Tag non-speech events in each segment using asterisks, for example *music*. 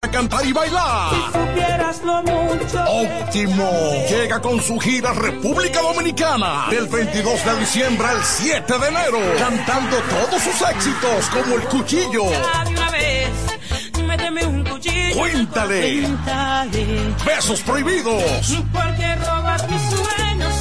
a cantar y bailar. Si supieras lo mucho. Óptimo. Llega con su gira República Dominicana del 22 de diciembre al 7 de enero, cantando todos sus éxitos como El Cuchillo. de una vez, méteme un cuchillo. Cuéntale. Cuéntale. Besos prohibidos. Porque robas.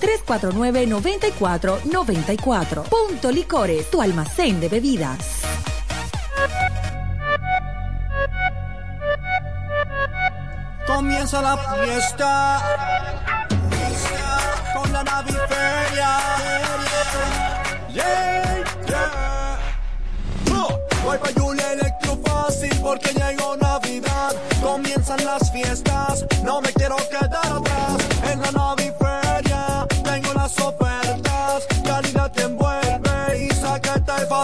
809-349-9494. Punto Licores, tu almacén de bebidas. Comienza la fiesta con la naviferia. Yeah, yeah. Oh, Voy pa' Julia Electro Fácil porque llegó Navidad. Comienzan las fiestas, no me quiero quedar atrás. En la naviferia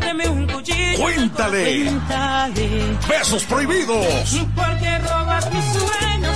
méteme un cuchillo. Cuéntale. Cuéntale. Besos prohibidos. Porque robas mis sueños.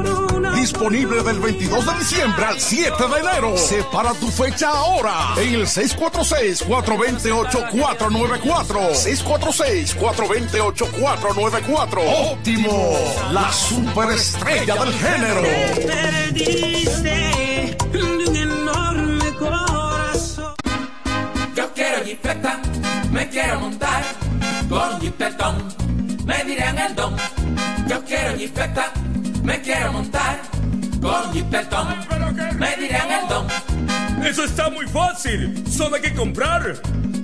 Disponible del 22 de diciembre al 7 de enero. Separa tu fecha ahora en el 646-428-494. 646-428-494. Óptimo, la superestrella del género. Perdiste un enorme corazón. Yo quiero jipeta, me quiero montar con jipetón, me dirán el don. Yo quiero jipeta, me quiero montar con jipetón, me dirán el don. Eso está muy fácil. Solo hay que comprar.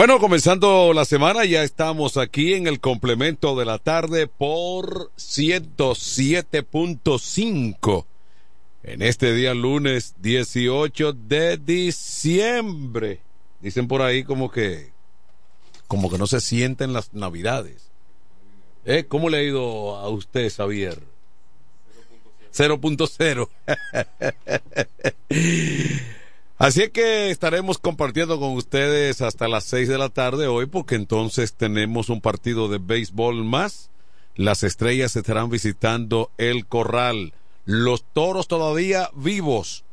Bueno, comenzando la semana, ya estamos aquí en el complemento de la tarde por 107.5. En este día lunes 18 de diciembre. Dicen por ahí como que como que no se sienten las navidades. ¿Eh? ¿Cómo le ha ido a usted, Xavier? 0.0. *laughs* *laughs* Así que estaremos compartiendo con ustedes hasta las 6 de la tarde hoy porque entonces tenemos un partido de béisbol más. Las estrellas estarán visitando el corral. Los toros todavía vivos,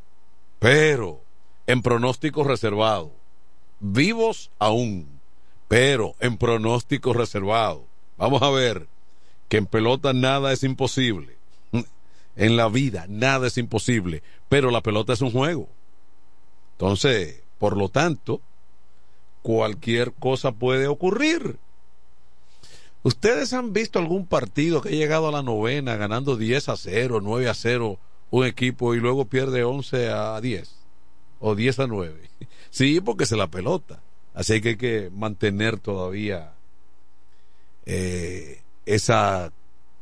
pero en pronóstico reservado. Vivos aún, pero en pronóstico reservado. Vamos a ver que en pelota nada es imposible. *laughs* En la vida nada es imposible, pero la pelota es un juego. Entonces, por lo tanto, cualquier cosa puede ocurrir. ¿Ustedes han visto algún partido que ha llegado a la novena ganando 10 a 0, 9 a 0 un equipo y luego pierde 11 a 10 o 10 a 9? *laughs* Sí, porque se la pelota. Así que hay que mantener todavía eh, esa,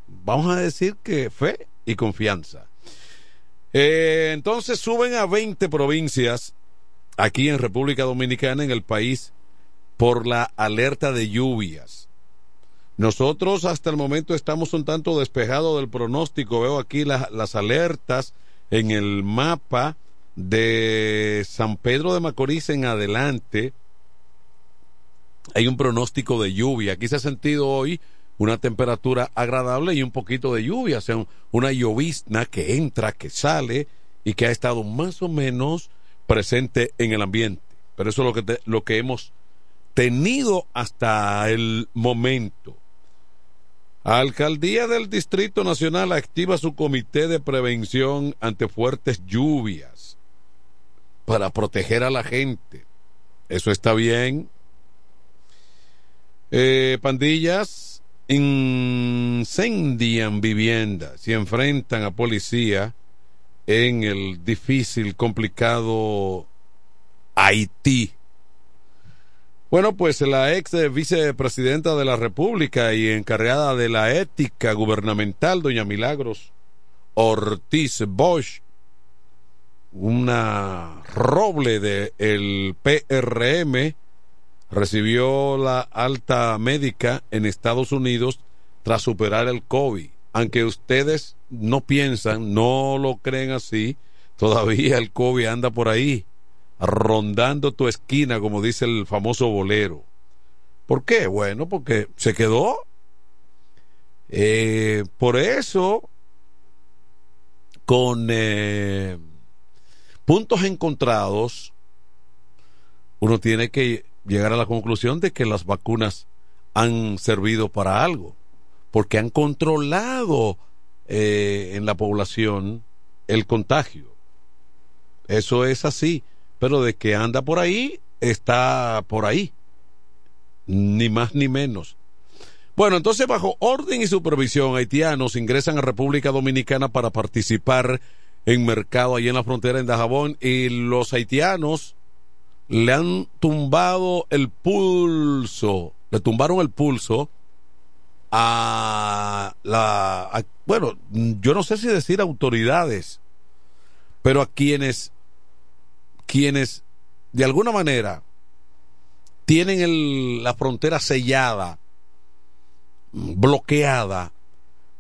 vamos a decir que fe y confianza. Eh, entonces suben a 20 provincias aquí en República Dominicana, en el país, por la alerta de lluvias. Nosotros hasta el momento estamos un tanto despejados del pronóstico. Veo aquí las alertas en el mapa de San Pedro de Macorís en adelante. Hay un pronóstico de lluvia. Aquí se ha sentido hoy una temperatura agradable y un poquito de lluvia, o sea, una llovizna que entra, que sale y que ha estado más o menos presente en el ambiente. Pero eso es lo que, lo que hemos tenido hasta el momento. Alcaldía del Distrito Nacional activa su comité de prevención ante fuertes lluvias para proteger a la gente. Eso está bien. Eh, pandillas incendian viviendas y enfrentan a policía en el difícil, complicado Haití. Bueno, pues la ex vicepresidenta de la República y encargada de la ética gubernamental, doña Milagros Ortiz Bosch, una roble del PRM, recibió la alta médica en Estados Unidos tras superar el COVID. Aunque ustedes no piensan, no lo creen así, todavía el COVID anda por ahí, rondando tu esquina, como dice el famoso bolero. ¿Por qué? Bueno, porque se quedó. Eh, por eso, con eh, puntos encontrados, uno tiene que llegar a la conclusión de que las vacunas han servido para algo, porque han controlado eh, en la población el contagio. Eso es así, pero de que anda por ahí, está por ahí, ni más ni menos. Bueno, entonces bajo orden y supervisión, haitianos ingresan a República Dominicana para participar en mercado allí en la frontera en Dajabón y los haitianos le han tumbado el pulso, le tumbaron el pulso a la, bueno, yo no sé si decir autoridades, pero a quienes, quienes de alguna manera tienen el, la frontera sellada, bloqueada,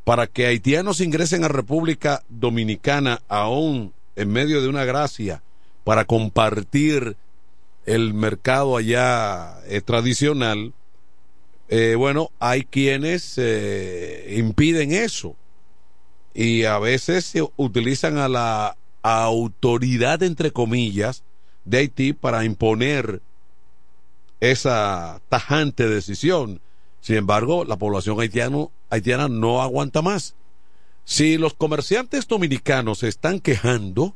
para que haitianos ingresen a República Dominicana aún en medio de una gracia para compartir el mercado allá eh, tradicional, eh, bueno, hay quienes eh, impiden eso y a veces se utilizan a la autoridad, entre comillas, de Haití para imponer esa tajante decisión. Sin embargo, la población haitiana no aguanta más. Si los comerciantes dominicanos se están quejando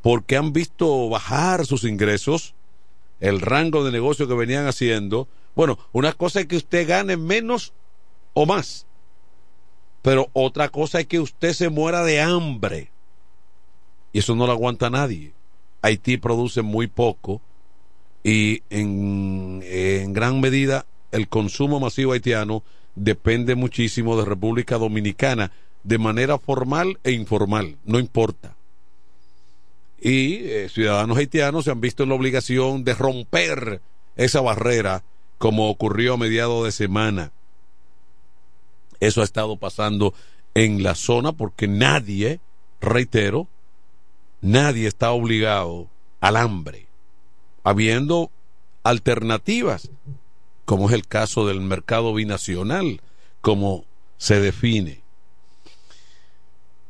porque han visto bajar sus ingresos, el rango de negocio que venían haciendo. Bueno, una cosa es que usted gane menos o más, pero otra cosa es que usted se muera de hambre. Y eso no lo aguanta nadie. Haití produce muy poco y en, gran medida el consumo masivo haitiano depende muchísimo de República Dominicana de manera formal e informal, no importa y eh, ciudadanos haitianos se han visto en la obligación de romper esa barrera como ocurrió a mediados de semana. Eso ha estado pasando en la zona porque nadie, reitero, nadie está obligado al hambre, habiendo alternativas, como es el caso del mercado binacional, como se define.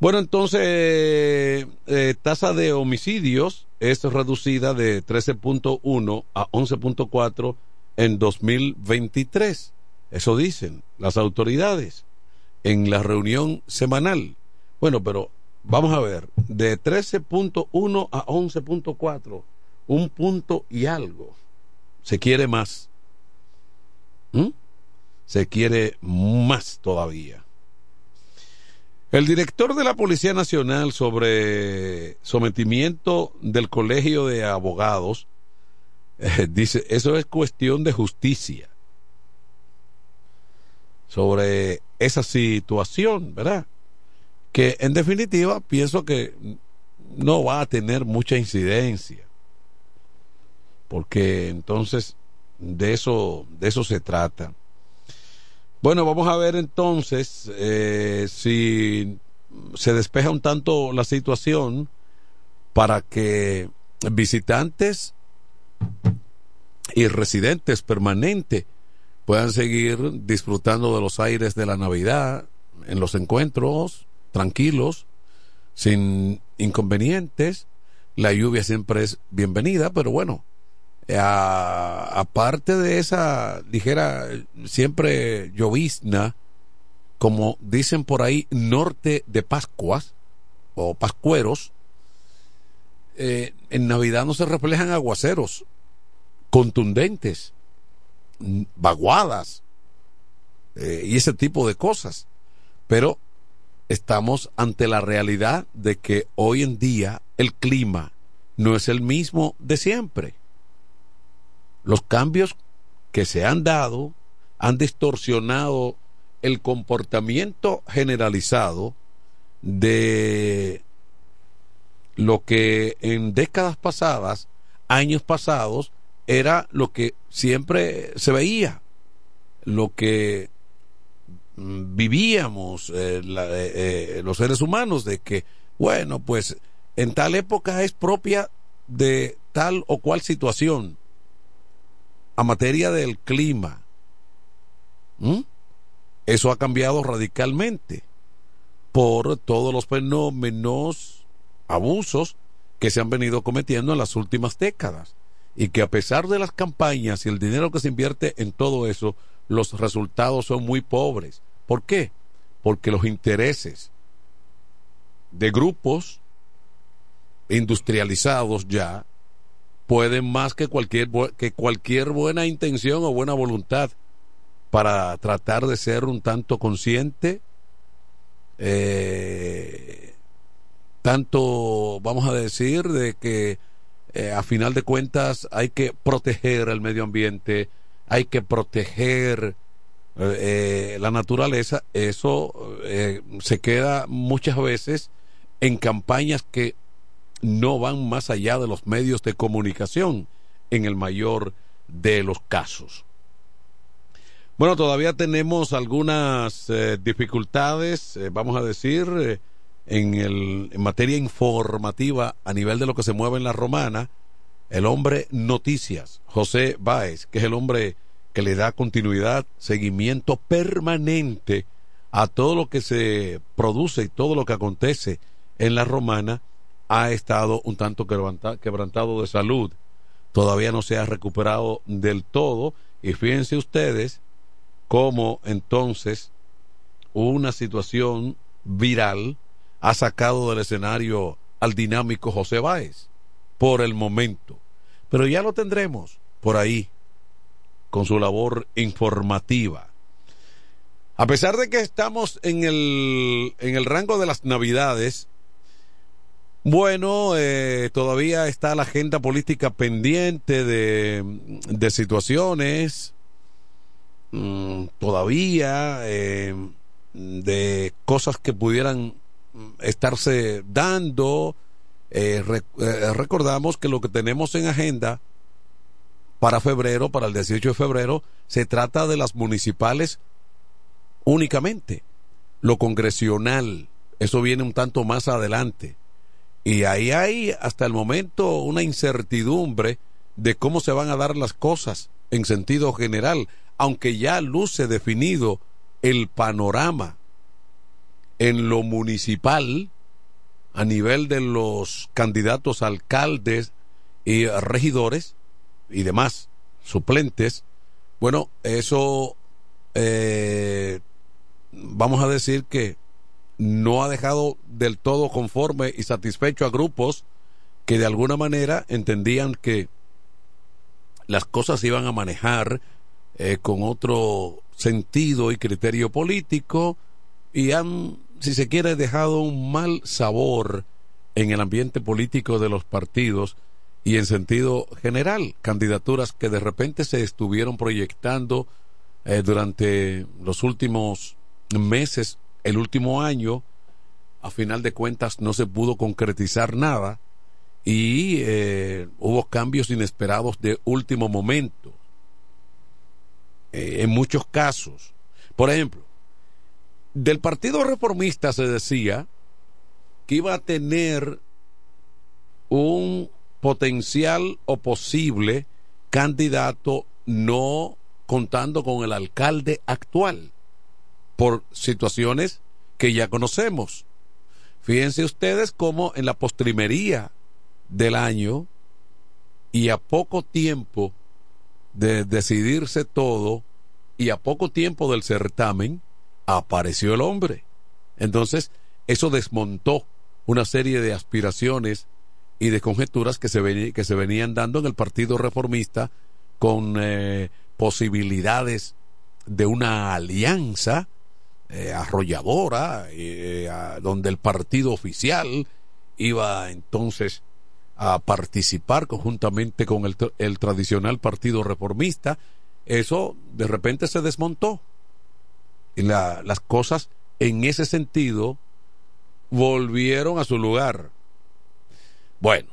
Bueno, entonces, eh, tasa de homicidios es reducida de 13.1 a 11.4 en 2023. Eso dicen las autoridades en la reunión semanal. Bueno, pero vamos a ver, de 13.1 a 11.4, un punto y algo. Se quiere más. ¿Mm? Se quiere más todavía. El director de la Policía Nacional sobre sometimiento del Colegio de Abogados *laughs* dice, eso es cuestión de justicia. Sobre esa situación, ¿verdad? Que en definitiva pienso que no va a tener mucha incidencia. Porque entonces de eso, de eso se trata. Bueno, vamos a ver entonces eh, si se despeja un tanto la situación para que visitantes y residentes permanentes puedan seguir disfrutando de los aires de la Navidad en los encuentros tranquilos, sin inconvenientes. La lluvia siempre es bienvenida, pero bueno, aparte de esa ligera, siempre llovizna, como dicen por ahí, norte de Pascuas o Pascueros, eh, en Navidad no se reflejan aguaceros contundentes, vaguadas eh, y ese tipo de cosas. Pero estamos ante la realidad de que hoy en día el clima no es el mismo de siempre. Los cambios que se han dado han distorsionado el comportamiento generalizado de lo que en décadas pasadas, años pasados, era lo que siempre se veía, lo que mm, vivíamos eh, eh, eh, los seres humanos, de que, bueno, pues en tal época es propia de tal o cual situación a materia del clima. Eso ha cambiado radicalmente por todos los fenómenos, abusos que se han venido cometiendo en las últimas décadas. Y que a pesar de las campañas y el dinero que se invierte en todo eso, los resultados son muy pobres. ¿Por qué? Porque los intereses de grupos industrializados ya pueden más que cualquier, que cualquier buena intención o buena voluntad para tratar de ser un tanto consciente, eh, tanto, vamos a decir, de que eh, a final de cuentas hay que proteger el medio ambiente, hay que proteger eh, la naturaleza, eso se queda muchas veces en campañas que no van más allá de los medios de comunicación en el mayor de los casos. Bueno, todavía tenemos algunas eh, dificultades, eh, vamos a decir, eh, en, el, en materia informativa a nivel de lo que se mueve en la romana. El hombre noticias, José Báez, que es el hombre que le da continuidad, seguimiento permanente a todo lo que se produce y todo lo que acontece en la romana, ha estado un tanto quebrantado de salud. Todavía no se ha recuperado del todo. Y fíjense ustedes cómo entonces una situación viral ha sacado del escenario al dinámico José Báez por el momento. Pero ya lo tendremos por ahí con su labor informativa. A pesar de que estamos en el, en el rango de las navidades, bueno, eh, todavía está la agenda política pendiente de, de situaciones, mm, todavía eh, de cosas que pudieran estarse dando. Eh, recordamos que lo que tenemos en agenda para febrero, para el 18 de febrero, se trata de las municipales únicamente. Lo congresional, eso viene un tanto más adelante. Y ahí hay hasta el momento una incertidumbre de cómo se van a dar las cosas en sentido general, aunque ya luce definido el panorama en lo municipal a nivel de los candidatos alcaldes y regidores y demás suplentes, bueno, eso eh, vamos a decir que no ha dejado del todo conforme y satisfecho a grupos que de alguna manera entendían que las cosas iban a manejar eh, con otro sentido y criterio político y han, si se quiere, dejado un mal sabor en el ambiente político de los partidos y en sentido general, candidaturas que de repente se estuvieron proyectando eh, durante los últimos meses el último año a final de cuentas no se pudo concretizar nada y eh, hubo cambios inesperados de último momento. Eh, en muchos casos. Por ejemplo, del Partido Reformista se decía que iba a tener un potencial o posible candidato no contando con el alcalde actual por situaciones que ya conocemos. Fíjense ustedes cómo en la postrimería del año y a poco tiempo de decidirse todo y a poco tiempo del certamen apareció el hombre. Entonces, eso desmontó una serie de aspiraciones y de conjeturas que se, que se venían dando en el Partido Reformista con eh, posibilidades de una alianza eh, arrolladora, eh, donde el partido oficial iba entonces a participar conjuntamente con el, el tradicional partido reformista, eso de repente se desmontó. La, las cosas en ese sentido volvieron a su lugar. Bueno,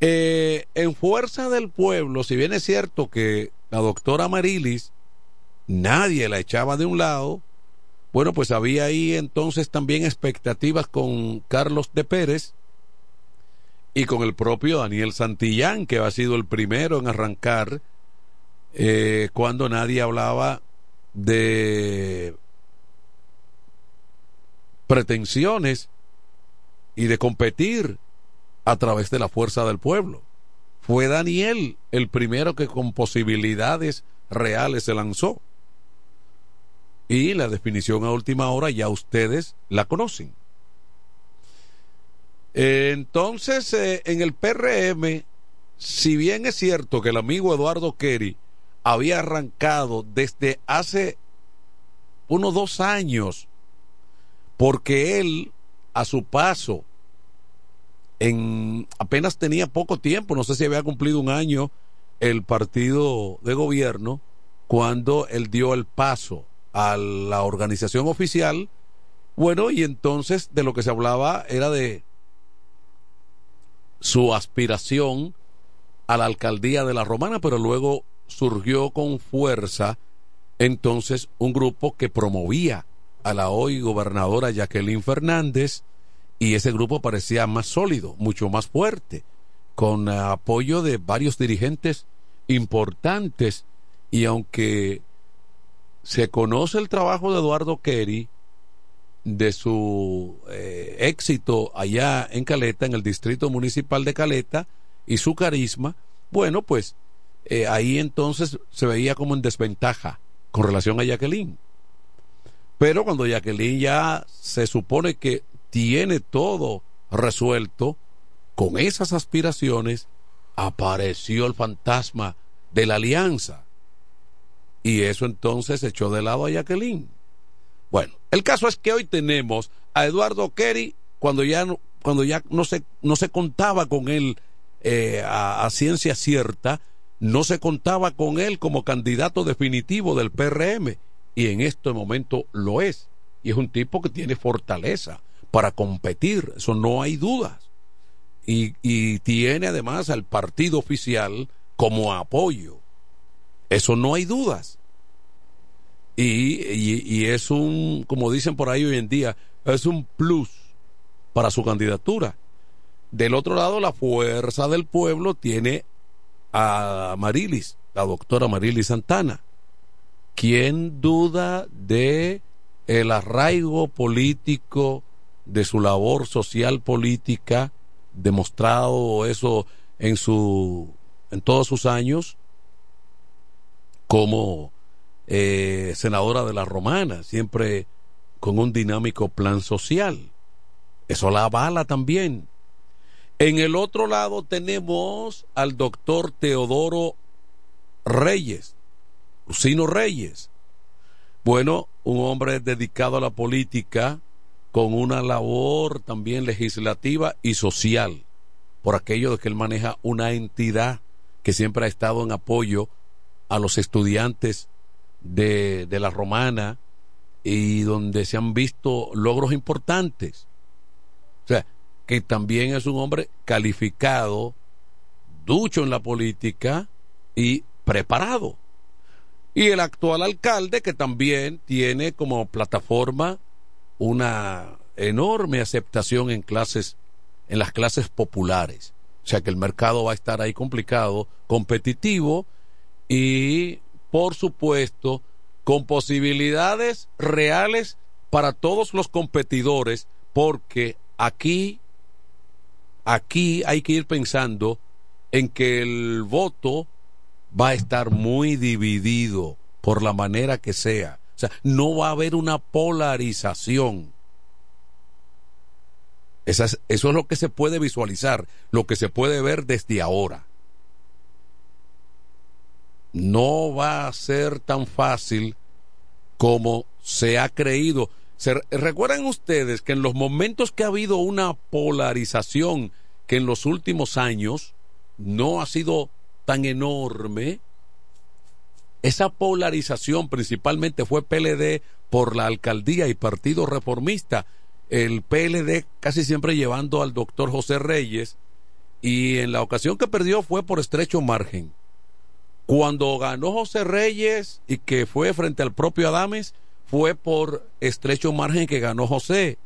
eh, en Fuerza del Pueblo, si bien es cierto que la doctora Marilis nadie la echaba de un lado, bueno, pues había ahí entonces también expectativas con Carlos de Pérez, y con el propio Daniel Santillán, que ha sido el primero en arrancar eh, cuando nadie hablaba de pretensiones y de competir a través de la fuerza del pueblo. Fue Daniel el primero que con posibilidades reales se lanzó. Y la definición a última hora ya ustedes la conocen. Entonces, eh, en el PRM, si bien es cierto que el amigo Eduardo Kerry había arrancado desde hace unos dos años, porque él, a su paso, en apenas tenía poco tiempo, no sé si había cumplido un año el partido de gobierno, cuando él dio el paso a la organización oficial, bueno, y entonces de lo que se hablaba era de su aspiración a la alcaldía de la Romana, pero luego surgió con fuerza entonces un grupo que promovía a la hoy gobernadora Jacqueline Fernández y ese grupo parecía más sólido, mucho más fuerte, con apoyo de varios dirigentes importantes y aunque se conoce el trabajo de Eduardo Kerry, de su eh, éxito allá en Caleta, en el distrito municipal de Caleta, y su carisma, bueno, pues eh, ahí entonces se veía como en desventaja con relación a Jacqueline. Pero cuando Jacqueline ya se supone que tiene todo resuelto, con esas aspiraciones apareció el fantasma de la alianza. Y eso entonces echó de lado a Jacqueline. Bueno, el caso es que hoy tenemos a Eduardo Kerry cuando ya no, cuando ya no se, no se contaba con él eh, a, ciencia cierta, no se contaba con él como candidato definitivo del PRM y en este momento lo es. Y es un tipo que tiene fortaleza para competir, eso no hay dudas. Y, tiene además al partido oficial como apoyo, eso no hay dudas. Y, es un, como dicen por ahí hoy en día, es un plus para su candidatura. Del otro lado, la fuerza del pueblo tiene a Marilis, la doctora Marilis Santana. ¿Quién duda de el arraigo político de su labor social política, demostrado eso en su en todos sus años como eh, senadora de la Romana, siempre con un dinámico plan social. Eso la avala también. En el otro lado tenemos al doctor Teodoro Reyes, Lucino Reyes. Bueno, un hombre dedicado a la política con una labor también legislativa y social, por aquello de que él maneja una entidad que siempre ha estado en apoyo a los estudiantes de, la romana y donde se han visto logros importantes. O sea, que también es un hombre calificado, ducho en la política y preparado. Y el actual alcalde que también tiene como plataforma una enorme aceptación en clases en las clases populares. O sea que el mercado va a estar ahí complicado, competitivo y por supuesto con posibilidades reales para todos los competidores porque aquí aquí hay que ir pensando en que el voto va a estar muy dividido por la manera que sea. O sea, no va a haber una polarización. eso es lo que se puede visualizar, lo que se puede ver desde ahora. No va a ser tan fácil como se ha creído. ¿Recuerdan ustedes que en los momentos que ha habido una polarización que en los últimos años no ha sido tan enorme, esa polarización principalmente fue PLD por la alcaldía y Partido Reformista, el PLD casi siempre llevando al doctor José Reyes, y en la ocasión que perdió fue por estrecho margen. Cuando ganó José Reyes y que fue frente al propio Adames, fue por estrecho margen que ganó José.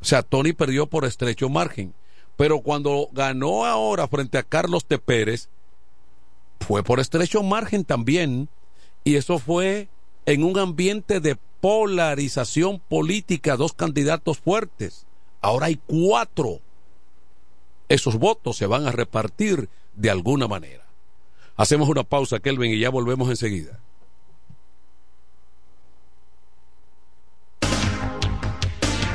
O sea, Tony perdió por estrecho margen. Pero cuando ganó ahora frente a Carlos de Pérez, fue por estrecho margen también. Y eso fue en un ambiente de polarización política, dos candidatos fuertes. Ahora hay cuatro. Esos votos se van a repartir de alguna manera. Hacemos una pausa, Kelvin, y ya volvemos enseguida.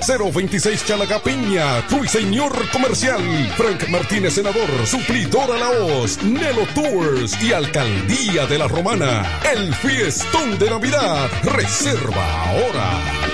026 Chalacapiña, Señor Comercial, Frank Martínez Senador, Suplidor a la Hoz, Nelo Tours y Alcaldía de la Romana. El fiestón de Navidad. Reserva ahora.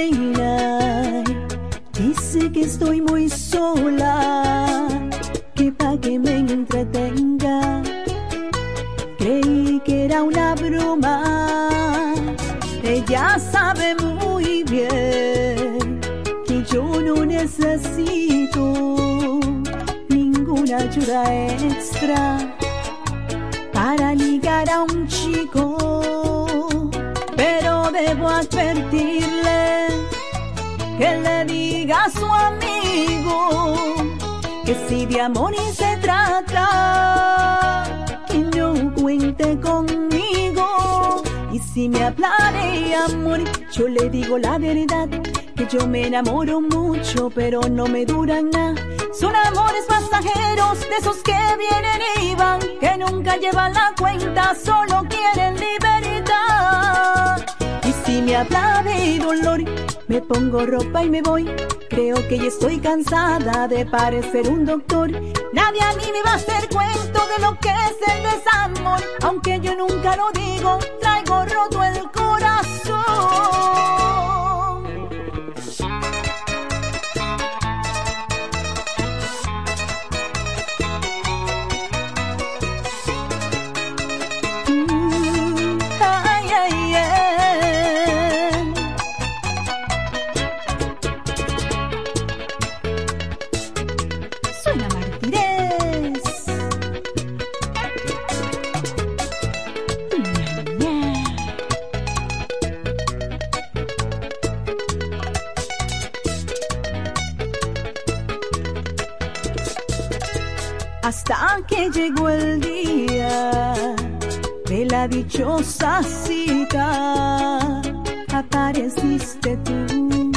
Daylight. Dice que estoy muy sola, que pa' que me entretenga. Creí que era una broma. Ella sabe muy bien que yo no necesito ninguna ayuda extra para ligar a un chico pero debo advertirle que le diga a su amigo que si de amor y se trata, que no cuente conmigo. Y si me habla de amor, yo le digo la verdad, que yo me enamoro mucho, pero no me duran nada. Son amores pasajeros, de esos que vienen y van, que nunca llevan la cuenta, solo quieren libertad. Si me habla de dolor, me pongo ropa y me voy. Creo que ya estoy cansada de parecer un doctor. Nadie a mí me va a hacer cuento de lo que es el desamor. Aunque yo nunca lo digo, traigo roto el corazón. Hasta que llegó el día de la dichosa cita, apareciste tú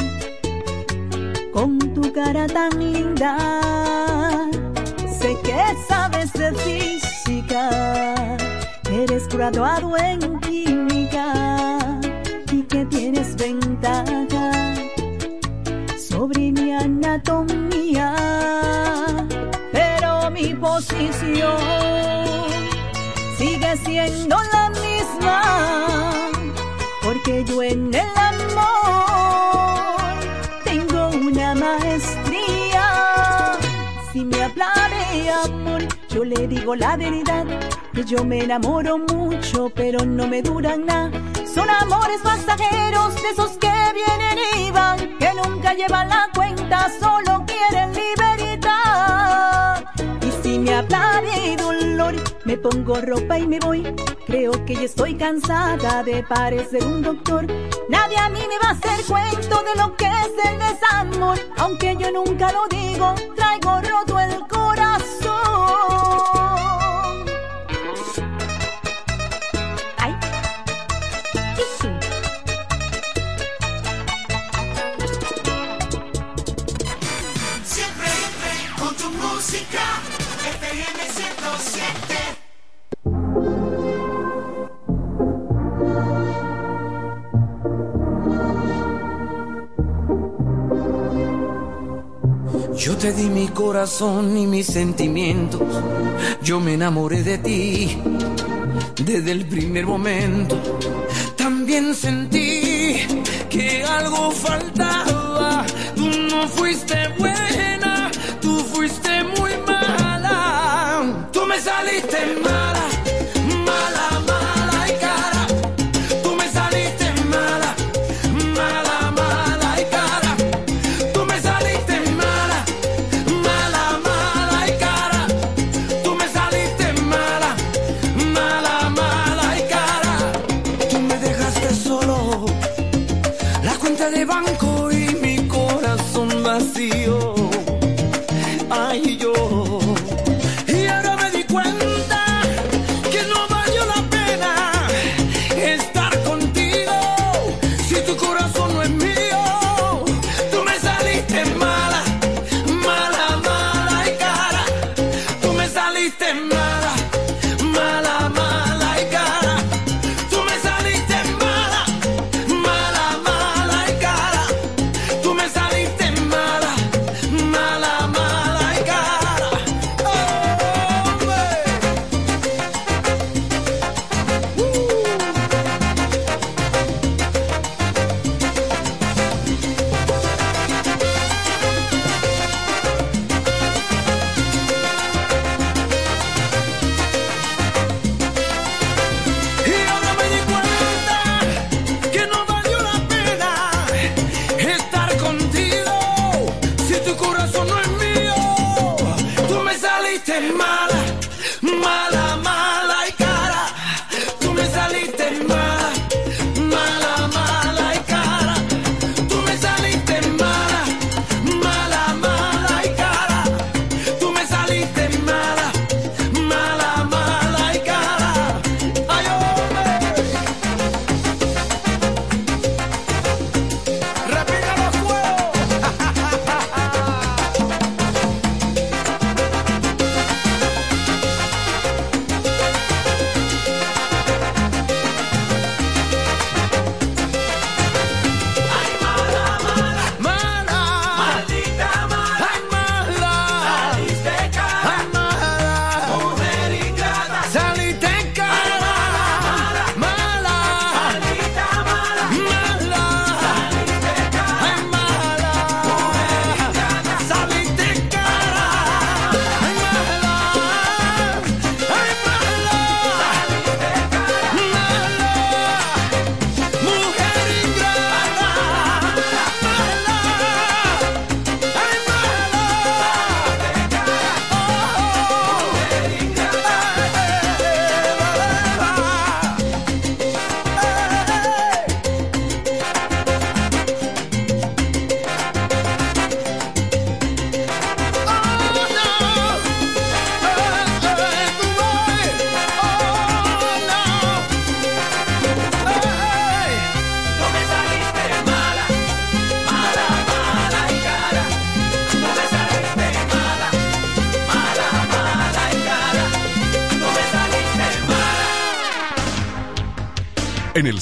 con tu cara tan linda. Sé que sabes de física, eres graduado en química y que tienes ventaja siendo la misma, porque yo en el amor tengo una maestría. Si me habla de amor, yo le digo la verdad, que yo me enamoro mucho, pero no me duran nada. Son amores pasajeros, de esos que vienen y van, que nunca llevan la cuenta, solo quieren libertad. Habla de dolor, me pongo ropa y me voy. Creo que ya estoy cansada de parecer un doctor. Nadie a mí me va a hacer cuento de lo que es el desamor. Aunque yo nunca lo digo, traigo roto el corazón. Te mi corazón y mis sentimientos. Yo me enamoré de ti desde el primer momento. También sentí que algo faltaba. Tú no fuiste buena,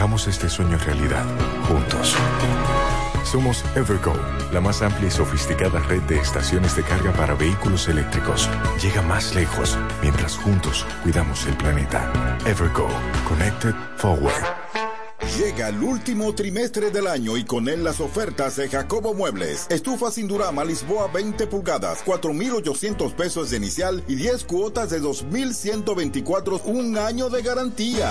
hagamos este sueño realidad, juntos. Somos Evergo, la más amplia y sofisticada red de estaciones de carga para vehículos eléctricos. Llega más lejos mientras juntos cuidamos el planeta. Evergo, Connected Forward. Llega el último trimestre del año y con él las ofertas de Jacobo Muebles. Estufa sin Durama Lisboa 20 pulgadas, 4,800 pesos de inicial y 10 cuotas de 2,124, un año de garantía.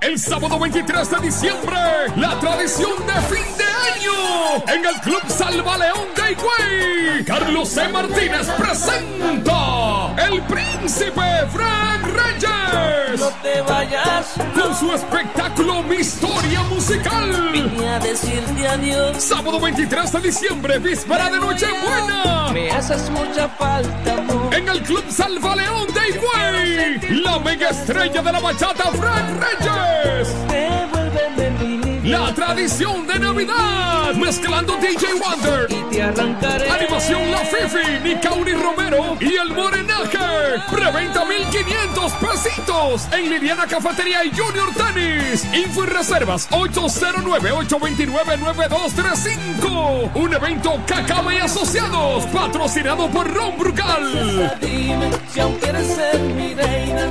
El sábado 23 de diciembre, la tradición de fin de año en el Club Salva León de Higüey. Carlos C. Martínez presenta El Príncipe Frank Reyes. No te vayas. Con su espectáculo Mi Historia Musical. Vine a decirte adiós. Sábado 23 de diciembre, víspera de Nochebuena. Me haces mucha falta, amor. En el Club Salva León de Higüey. La mega estrella de la bachata Frank Reyes. La tradición de Navidad. Mezclando DJ Wonder. Animación La Fifi, Nicauri Romero y el Morenaje. Preventa 1500 pesitos en Liliana Cafetería y Junior Tennis. Info y reservas 809-829-9235. Un evento Cacaba y Asociados. Patrocinado por Ron Brugal. Dime si ser mi reina.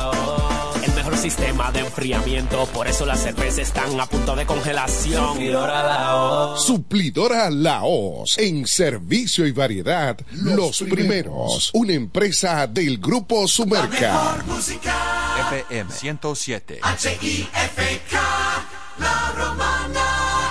Sistema de enfriamiento, por eso las cervezas están a punto de congelación. Suplidora la voz. Suplidora Laos. En servicio y variedad, los, primeros. Una empresa del Grupo Sumerca. FM 107. H-I-F-K, La Romana.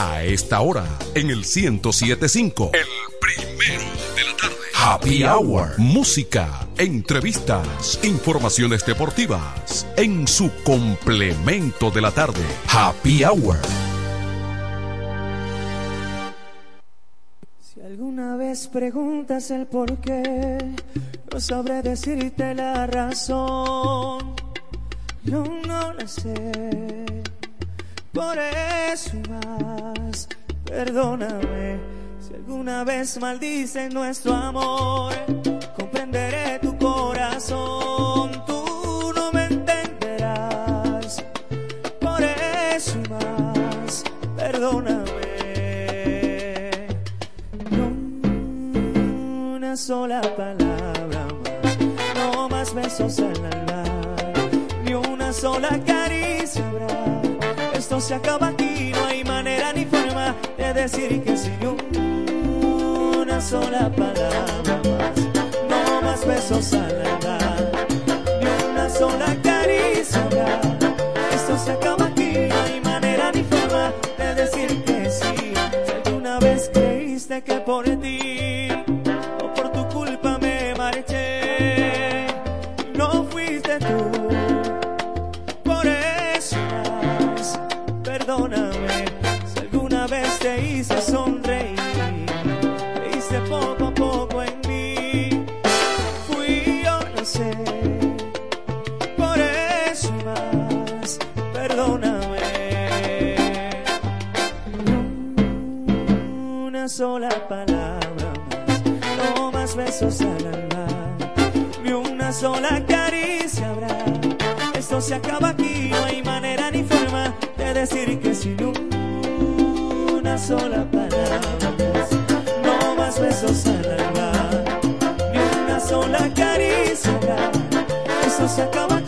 A esta hora, en el 1075. El primero de la tarde. Happy Hour. Música, entrevistas, informaciones deportivas. En su complemento de la tarde. Happy Hour. Si alguna vez preguntas el por qué, no sabré decirte la razón. Yo no la sé. Por eso más, perdóname. Si alguna vez maldicen nuestro amor, comprenderé tu corazón. Tú no me entenderás. Por eso más, perdóname. No una sola palabra más, no más besos al alma, ni una sola caricia habrá. Esto se acaba aquí, no hay manera ni forma de decir que sí, una sola palabra más, no más besos al alma, ni una sola caricia. Esto se acaba aquí, no hay manera ni forma de decir que sí. Si alguna vez creíste que por ti sola palabra no más besos al alma, ni una sola caricia habrá. Esto se acaba aquí, no hay manera ni forma de decir que sin una sola palabra no más besos al alma, ni una sola caricia habrá. Esto se acaba aquí,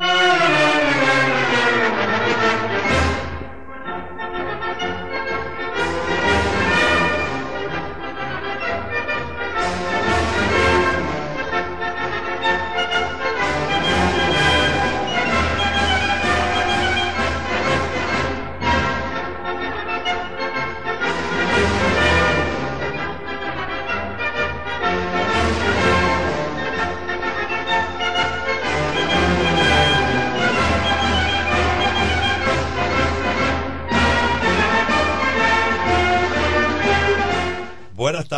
Thank you.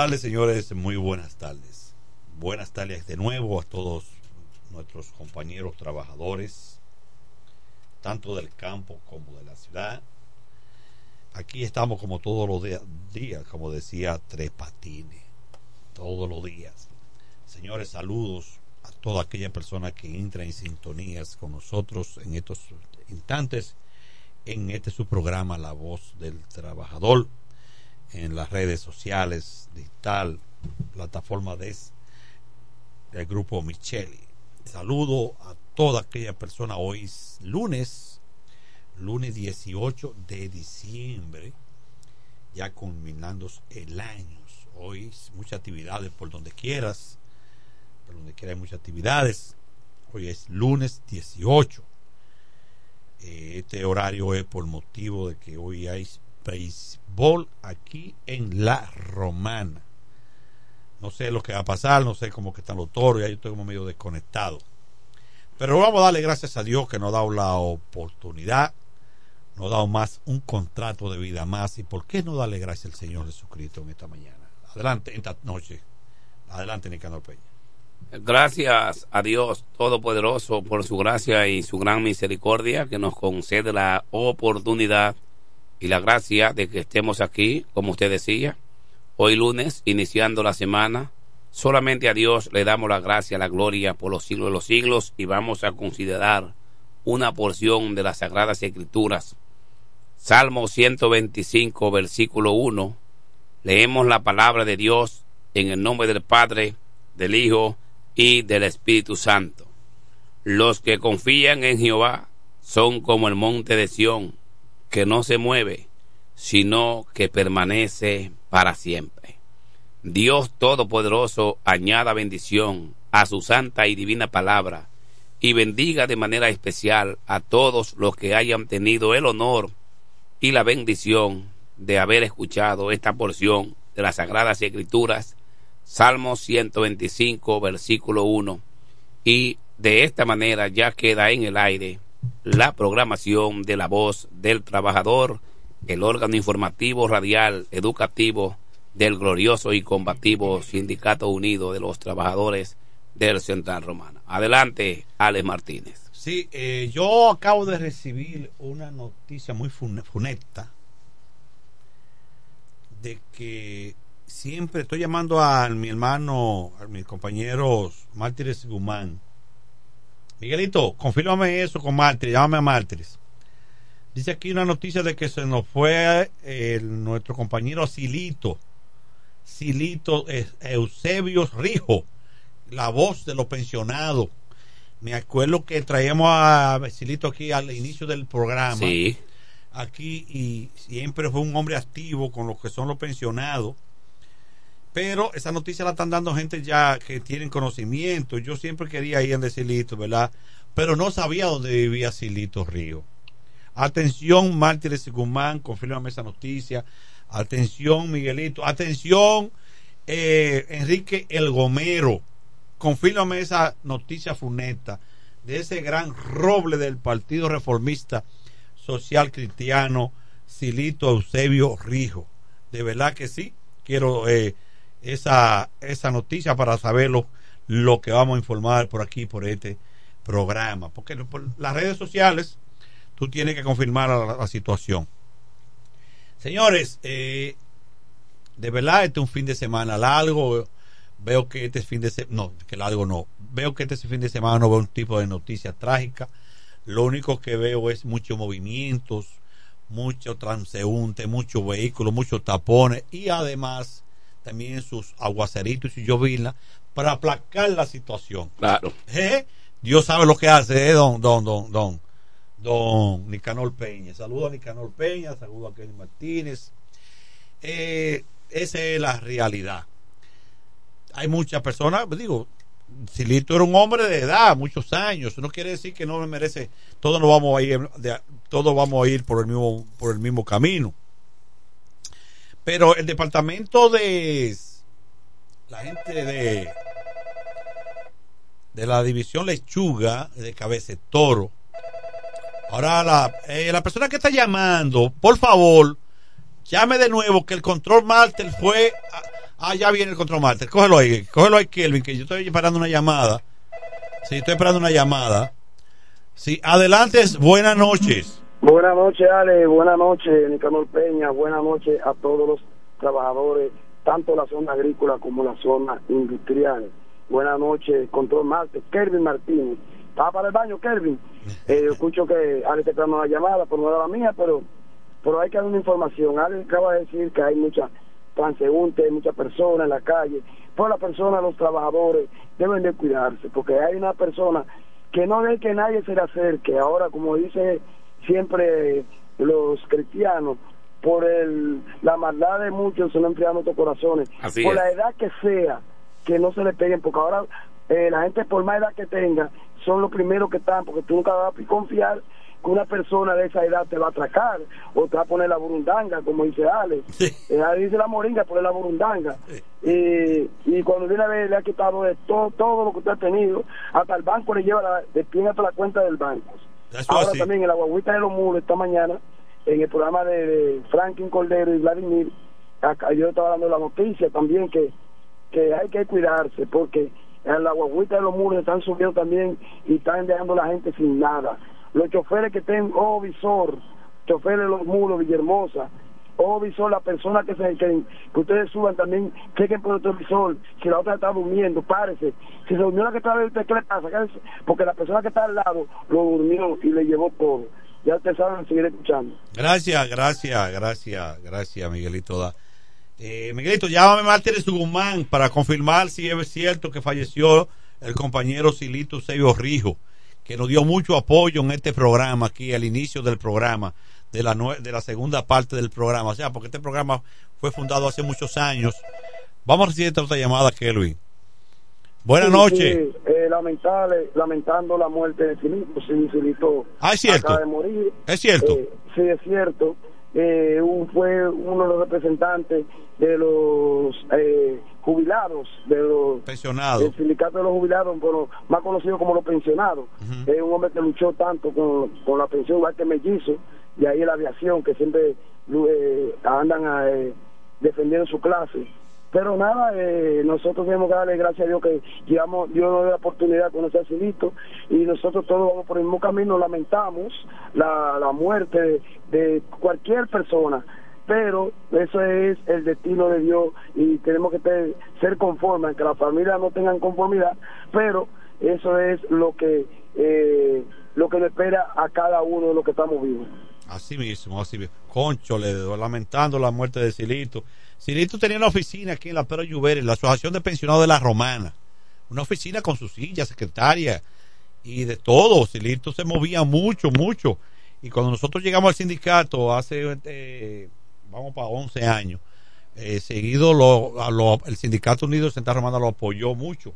Tardes, señores, muy buenas tardes. Buenas tardes de nuevo a todos nuestros compañeros trabajadores, tanto del campo como de la ciudad. Aquí estamos como todos los días, como decía Tres Patines, todos los días. Señores, saludos a toda aquella persona que entra en sintonías con nosotros en estos instantes en este su programa La Voz del Trabajador en las redes sociales, digital, plataforma de del grupo Micheli. Saludo a toda aquella persona. Hoy es lunes, lunes 18 de diciembre, ya culminando el año. Hoy muchas actividades por donde quieras, por donde quiera hay muchas actividades. Hoy es lunes 18. Eh, este horario es por motivo de que hoy hay béisbol aquí en La Romana. No sé lo que va a pasar, no sé cómo están los toros, ya yo estoy como medio desconectado. Pero vamos a darle gracias a Dios que nos ha dado la oportunidad, nos ha dado más un contrato de vida más. ¿Y por qué no darle gracias al Señor Jesucristo en esta mañana? Adelante, esta noche. Adelante, Nicanor Peña. Gracias a Dios Todopoderoso por su gracia y su gran misericordia que nos concede la oportunidad y la gracia de que estemos aquí, como usted decía, hoy lunes, iniciando la semana. Solamente a Dios le damos la gracia, la gloria por los siglos de los siglos y vamos a considerar una porción de las Sagradas Escrituras. Salmo 125, versículo 1. Leemos la palabra de Dios en el nombre del Padre, del Hijo y del Espíritu Santo. Los que confían en Jehová son como el monte de Sión, que no se mueve, sino que permanece para siempre. Dios Todopoderoso añada bendición a su santa y divina palabra, y bendiga de manera especial a todos los que hayan tenido el honor y la bendición de haber escuchado esta porción de las Sagradas Escrituras Salmo 125, versículo 1. Y de esta manera ya queda en el aire la programación de la voz del trabajador, el órgano informativo radial educativo del glorioso y combativo Sindicato Unido de los Trabajadores del Central Romana. Adelante, Alex Martínez. Sí, eh, yo acabo de recibir una noticia muy funesta de que siempre estoy llamando a mi hermano, a mis compañeros Mártires Guzmán. Miguelito, confírmame eso con Mártires, llámame a Mártires. Dice aquí una noticia de que se nos fue eh, nuestro compañero Silito, Silito Eusebio Rijo, la voz de los pensionados. Me acuerdo que traíamos a Silito aquí al inicio del programa. Sí. Aquí y siempre fue un hombre activo con los que son los pensionados pero esa noticia la están dando gente ya que tienen conocimiento. Yo siempre quería ir en Silito, ¿verdad? Pero no sabía dónde vivía Silito Río. Atención, Mártires Guzmán, confírmame esa noticia. Atención, Miguelito. Atención, eh, Enrique El Gomero. Confírmame esa noticia funesta de ese gran roble del Partido Reformista Social Cristiano, Silito Eusebio Rijo. De verdad que sí. Quiero eh, esa, esa noticia para saber lo, que vamos a informar por aquí, por este programa. Porque por las redes sociales tú tienes que confirmar la, situación. Señores, eh, de verdad este es un fin de semana largo. Veo que este fin de semana, no, que largo no. Veo que este fin de semana no veo un tipo de noticias trágicas. Lo único que veo es muchos movimientos, mucho transeúnte, muchos vehículos, muchos tapones y además también sus aguaceritos y lloviznas para aplacar la situación. Claro. ¿Eh? Dios sabe lo que hace, ¿eh? don, don, don, don, don Nicanor Peña. Saludo a Nicanor Peña, saludo a Kenny Martínez. Eh, esa es la realidad. Hay muchas personas, digo, Silito era un hombre de edad, muchos años. No quiere decir que no me merece. Todos nos vamos a ir, todos vamos a ir por el mismo, por el mismo camino. Pero el departamento de la gente de de la división lechuga de cabeza toro. Ahora la, eh, la persona que está llamando, por favor, llame de nuevo que el control Martel fue ah, ya viene el control Martel. Cógelo ahí, cógelo ahí Kelvin, que yo estoy esperando una llamada. Sí, estoy esperando una llamada. Sí, adelante, buenas noches. Buenas noches, Ale. Buenas noches, Nicanor Peña. Buenas noches a todos los trabajadores, tanto la zona agrícola como la zona industrial. Buenas noches, Control Marte, Kervin Martínez estaba para el baño, Kelvin. Eh, escucho que Alex está dando una llamada, por no era la mía, pero, pero hay que dar una información. Alex acaba de decir que hay muchas transeúntes, muchas personas en la calle. Pues las personas, los trabajadores, deben de cuidarse, porque hay una persona que no ve que nadie se le acerque. Ahora, como dice siempre los cristianos, por el, la maldad de muchos se han enfriado nuestros corazones. Así por es. la edad que sea, que no se le peguen, porque ahora eh, la gente, por más edad que tenga, son los primeros que están, porque tú nunca vas a confiar que una persona de esa edad te va a atracar o te va a poner la burundanga, como dice Ale. Eh, ahí dice la moringa, poner la burundanga. Y, y cuando viene a ver, le ha quitado de todo, todo lo que usted ha tenido, hasta el banco le lleva la, de pie hasta la cuenta del banco. Ahora así. también en la guaguita de los muros esta mañana, en el programa de, de Franklin Cordero y Vladimir, acá yo estaba dando la noticia también que, que hay que cuidarse porque en la guaguita de los muros están subiendo también y están dejando a la gente sin nada. Los choferes que estén, oh visor, choferes de los muros, Villahermosa, oh visor, la persona que se que, ustedes suban también, chequen por el televisor, si la otra está durmiendo, párese. Si se durmió la que está usted, ¿qué le pasa? Porque la persona que está al lado lo durmió y le llevó todo. Ya ustedes saben seguir escuchando. Gracias, gracias, gracias, gracias, Miguelito. Da. Eh, Miguelito, llámame Mártir Guzmán para confirmar si es cierto que falleció el compañero Silito Seyo Rijo, que nos dio mucho apoyo en este programa aquí, al inicio del programa, de la, de la segunda parte del programa. O sea, porque este programa fue fundado hace muchos años. Vamos a recibir otra llamada, Kelvin. Buenas Sí, noches. sí, eh, lamentable, lamentando la muerte de Filito. Sí, Filito Ah, es cierto. acaba de morir. Es cierto. Eh, sí, es cierto. Eh, un- fue uno de los representantes de los eh, jubilados, de los Pensionados. del sindicato de los jubilados, bueno, más conocido como los pensionados. Es un hombre que luchó tanto con, con la pensión, igual que Mellizo, y ahí la aviación, que siempre eh, andan eh, defendiendo su clase. Pero nada, eh, nosotros tenemos que darle gracias a Dios que llevamos, Dios nos dio la oportunidad de conocer a Silito y nosotros todos vamos por el mismo camino, lamentamos la, la muerte de, de cualquier persona, pero eso es el destino de Dios y tenemos que ser conformes, que las familias no tengan conformidad, pero eso es lo que eh, lo que le espera a cada uno de los que estamos vivos. Así mismo, así mismo. Concho, le lamentando la muerte de Silito. Silito tenía una oficina aquí en la Pedro Lluvere, en la Asociación de Pensionados de la Romana. Una oficina con su silla, secretaria y de todo. Silito se movía mucho, mucho. Y cuando nosotros llegamos al sindicato hace, eh, vamos para 11 años, eh, seguido lo, a lo- el Sindicato Unido de Santa Romana lo apoyó mucho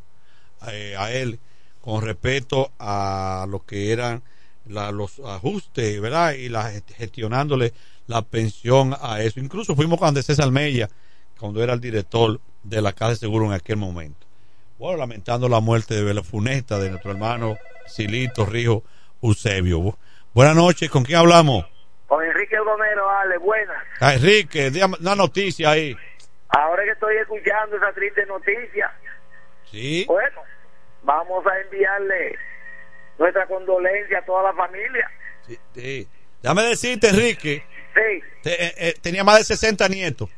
eh, a él con respecto a lo que eran la- los ajustes, ¿verdad? Y la, gest- gestionándole la pensión a eso. Incluso fuimos con Andrés César Mella, cuando era el director de la Casa de Seguro en aquel momento. Bueno, lamentando la muerte de la funesta de nuestro hermano Silito Rijo Eusebio. Bu- Buenas noches, ¿con quién hablamos? Con Enrique Gomero, Ale, buenas. A Enrique, dígame una noticia ahí. Ahora que estoy escuchando esa triste noticia, Sí. bueno, vamos a enviarle nuestra condolencia a toda la familia. Sí. Déjame decirte, Enrique, Sí, te- eh, eh, tenía más de 60 nietos.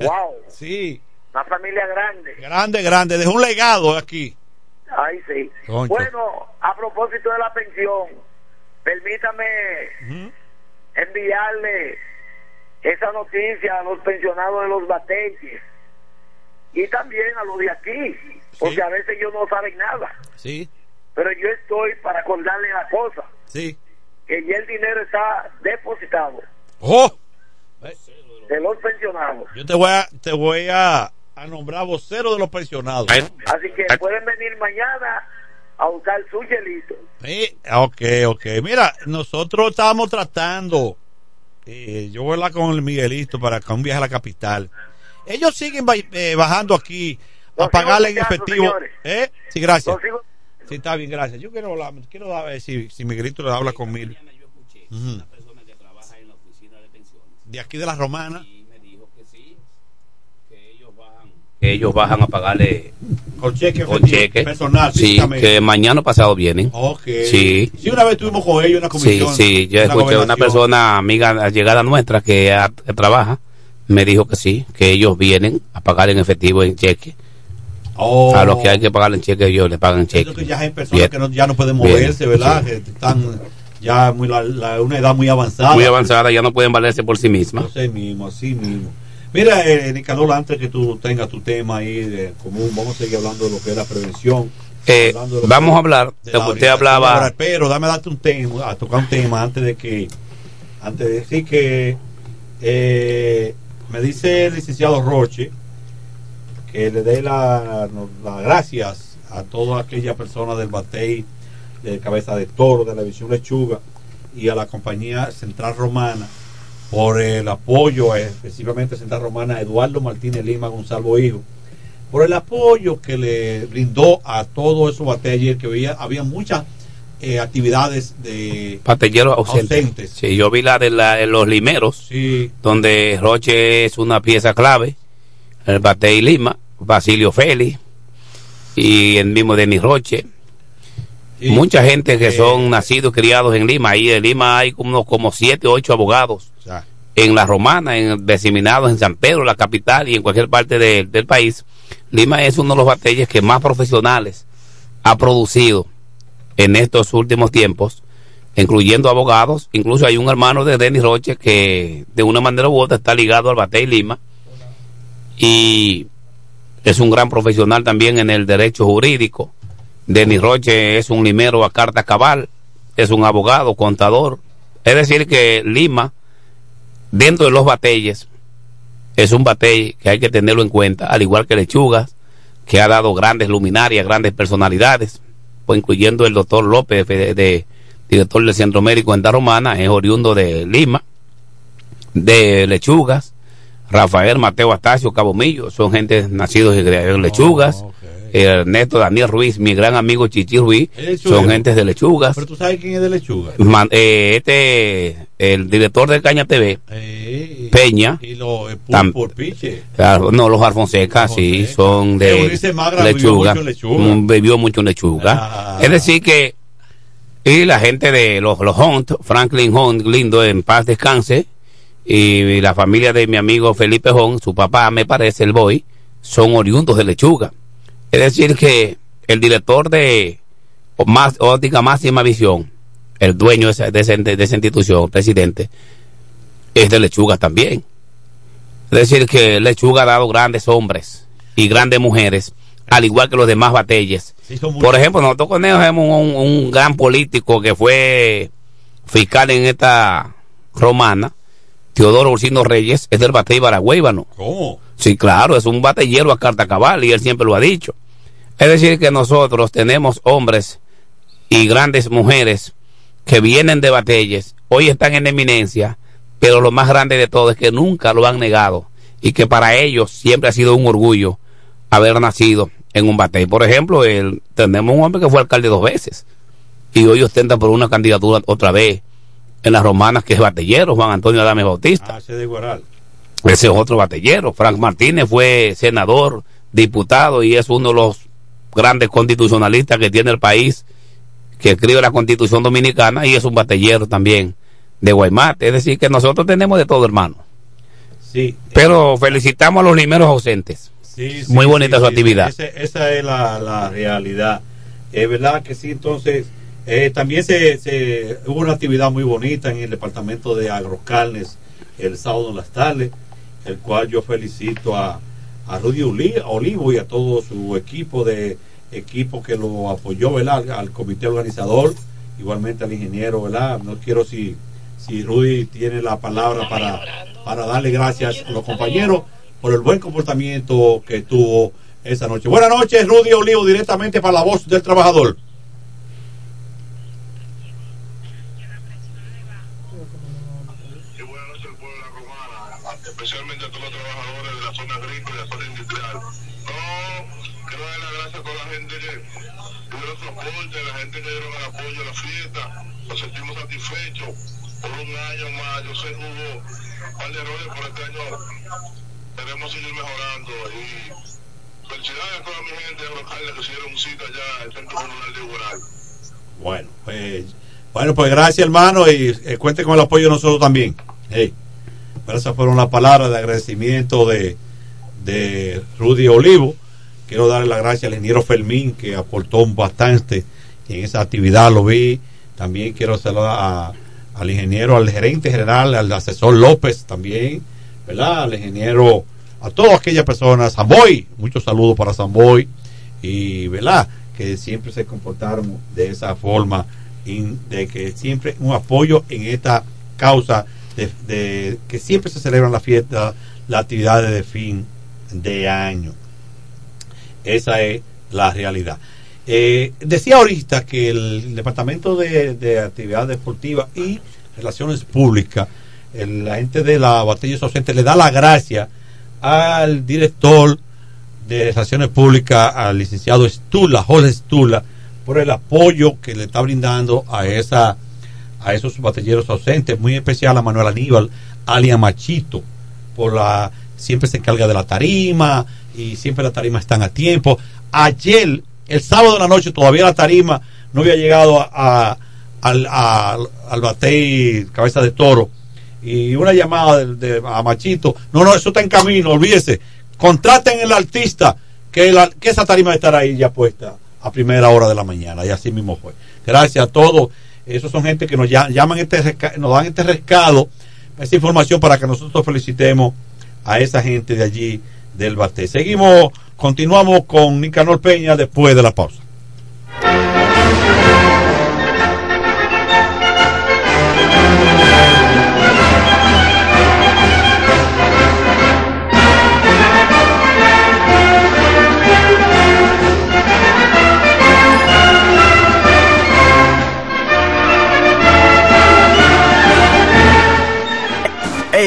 wow, *laughs* Sí, una familia grande. grande, grande. Dejó un legado aquí. Ahí sí. Bueno, a propósito de la pensión, permítame enviarle esa noticia a los pensionados de los bateches y también a los de aquí, porque a veces ellos no saben nada. Sí, Pero yo estoy para acordarle la cosa, sí. que ya el dinero está depositado ¡Oh! de los pensionados. Yo te voy a, te voy a, a nombrar vocero de los pensionados. Así que pueden venir mañana a buscar su hielito. Sí, ok, ok. Mira, nosotros estábamos tratando, eh, yo voy a hablar con el Miguelito para que un viaje a la capital. Ellos siguen eh, bajando aquí a Los pagarle en efectivo. señores. ¿Eh? Sí, gracias. Los sigo- Sí, está bien, gracias. Yo quiero hablar, quiero ver si, si Miguelito le habla conmigo. Ujú. De aquí de la romana. que ellos bajan a pagarle Con cheque con cheque. personal, sí, que mañana pasado vienen. Ok. Sí. Sí, una vez tuvimos con ellos una Sí, comisión. sí, yo escuché una persona amiga llegada nuestra que, a- que trabaja, me dijo que sí, que ellos vienen a pagar en efectivo en cheque. Oh. A los que hay que pagarle en cheque, ellos le pagan cheque. que ya hay personas Bien. que no- ya no pueden Bien, moverse, ¿verdad? sí. Que están ya muy la, la- una edad muy avanzada. Muy avanzada, ya no pueden valerse por sí mismas. Así mismo, así mismo. Mira, eh, Nicanor, antes que tú tengas tu tema ahí de común, vamos a seguir hablando de lo que es la prevención. Eh, vamos a hablar de lo que usted hablaba. Pero dame darte un tema, a tocar un tema antes de que, antes de decir que eh, me dice el licenciado Roche que le dé las la gracias a toda aquella persona del Batey, de Cabeza de Toro, de la Visión Lechuga y a la compañía Central Romana por el apoyo, eh, específicamente Central Romana, Eduardo Martínez Lima Gonzalo Hijo, por el apoyo que le brindó a todos esos bateos ayer, que había, había muchas eh, actividades de Patelleros ausentes. ausentes. Sí, yo vi la de, la de los limeros, donde Roche es una pieza clave, el Batey Lima, Basilio Félix y el mismo Denis Roche. Mucha gente que son nacidos y criados en Lima. Ahí en Lima hay como, como siete o ocho abogados. En la Romana, en diseminados en San Pedro, la capital y en cualquier parte de- del país. Lima es uno de los batalles que más profesionales ha producido en estos últimos tiempos, incluyendo abogados. Incluso hay un hermano de Denis Roche que de una manera u otra está ligado al Batey Lima y es un gran profesional también en el derecho jurídico. Denis Roche es un limero a carta cabal, es un abogado, contador. Es decir, que Lima, dentro de los batalles, es un batey que hay que tenerlo en cuenta, al igual que Lechugas, que ha dado grandes luminarias, grandes personalidades, pues incluyendo el doctor López, de, de- director del Centro Médico en Romana, es oriundo de Lima, de Lechugas, Rafael Mateo Astacio Cabomillo, son gente nacidos y criados en Lechugas, Ernesto Daniel Ruiz, mi gran amigo Chichi Ruiz, son gentes de Lechugas. Pero tú sabes quién es de lechuga. Man- eh, este, el director de Caña TV, Eh, Peña, Y lo eh, por, Tam- por piche. Claro, no, los Alfonsecas sí, son de Ulises Magra vivió lechuga. mucho en lechuga. Mm, mucho en lechuga. Ah. Es decir que, y la gente de los, los Hunt, Franklin Hunt, lindo, en paz descanse, y la familia de mi amigo Felipe Hunt, su papá, me parece, el boy, son oriundos de lechuga. Es decir que el director de más, Óptica Máxima Visión, el dueño de esa, de esa- de esa institución, presidente, es de lechuga también. Es decir, que Lechuga ha dado grandes hombres y grandes mujeres, al igual que los demás batalles. Por ejemplo, nosotros conocemos un, un gran político que fue fiscal en esta romana, Teodoro Ursino Reyes, es del batey Baragüeybano. ¿Cómo? Sí, claro, es un batallero a carta cabal y él siempre lo ha dicho. Es decir, que nosotros tenemos hombres y grandes mujeres que vienen de batalles, hoy están en eminencia, pero lo más grande de todo es que nunca lo han negado y que para ellos siempre ha sido un orgullo haber nacido en un batey. Por ejemplo, el, tenemos un hombre que fue alcalde dos veces y hoy ostenta por una candidatura otra vez en las romanas que es batallero, Juan Antonio Adame Bautista. Ah, ese de Guaral. Ese es otro batallero. Frank Martínez fue senador, diputado y es uno de los grandes constitucionalistas que tiene el país, que escribe la constitución dominicana y es un batallero también de Guaymate. Es decir, que nosotros tenemos de todo, hermano. Sí. Pero felicitamos a los limeros ausentes. Sí, sí, Muy bonita sí, su actividad. ese- esa es la, la realidad. Es verdad que sí, entonces eh, también se, se- hubo una actividad muy bonita en el departamento de agrocarnes el sábado en las tardes, el cual yo felicito a, a Rudy Olivo y a todo su equipo de equipo que lo apoyó, ¿verdad? Al, al comité organizador, igualmente al ingeniero, ¿verdad? No quiero si, si Rudy tiene la palabra para, para darle gracias a los compañeros por el buen comportamiento que tuvo esa noche. Buenas noches, Rudy Olivo, directamente para la voz del trabajador. especialmente a todos los trabajadores de la zona agrícola y de la zona industrial. No, quiero dar las gracias a toda la gente que dieron su aporte, la gente que dieron el apoyo a la fiesta. Nos sentimos satisfechos por Bueno, pues, bueno, pues gracias hermano y eh, cuente con el apoyo de nosotros también. Esas fueron las palabras de agradecimiento de, de Rudy Olivo, Quiero darle las gracias al ingeniero Fermín, que aportó bastante en esa actividad, lo vi. También quiero saludar a- al ingeniero, al gerente general, al asesor López también, ¿verdad? Al ingeniero, a todas aquellas personas, Samboy, muchos saludos para Samboy, y, ¿verdad? Que siempre se comportaron de esa forma, de que siempre un apoyo en esta causa, de que siempre se celebran las fiestas, las actividades de fin de año. Esa es la realidad. Eh, decía ahorita que el Departamento de, de Actividad Deportiva y Relaciones Públicas, el- la gente de la Batalla Sociente le da la gracia al director de Relaciones Públicas, al licenciado Stula, Jorge Stula, por el apoyo que le está brindando a esa a esos batalleros ausentes, muy especial a Manuel Aníbal, alias Machito, por la siempre se encarga de la tarima y siempre las tarimas están a tiempo. Ayer, el sábado de la noche, todavía la tarima no había llegado a, a- al, a- batey cabeza de toro y una llamada de, a Machito, no, no, eso está en camino, olvídese, contraten el artista que, la- que esa tarima estará ahí ya puesta a primera hora de la mañana y así mismo fue. Gracias a todos, esos son gente que nos llaman este nos dan este rescado, esa información para que nosotros felicitemos a esa gente de allí del Bate. Seguimos, continuamos con Nicanor Peña después de la pausa.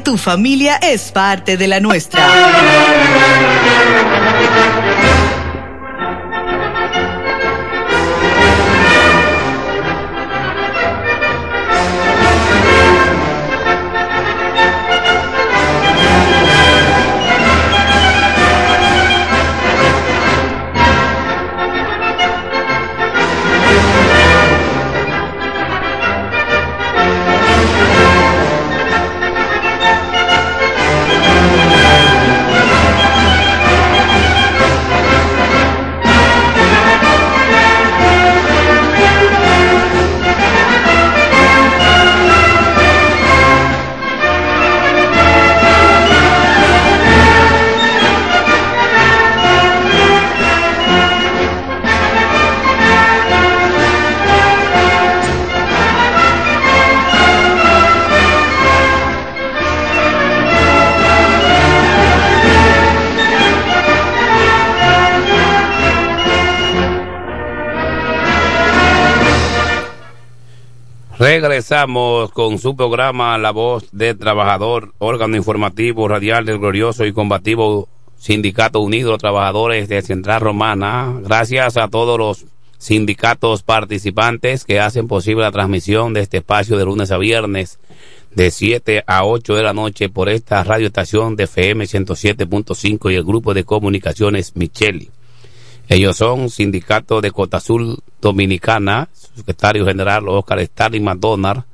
tu familia es parte de la nuestra. Regresamos con su programa La Voz del Trabajador, órgano informativo radial del glorioso y combativo Sindicato Unido de Trabajadores de Central Romana. Gracias a todos los sindicatos participantes que hacen posible la transmisión de este espacio de lunes a viernes de 7 a 8 de la noche por esta radioestación de FM 107.5 y el grupo de comunicaciones Micheli. Ellos son Sindicato de Cota Azul Dominicana, secretario general Oscar Starling McDonald,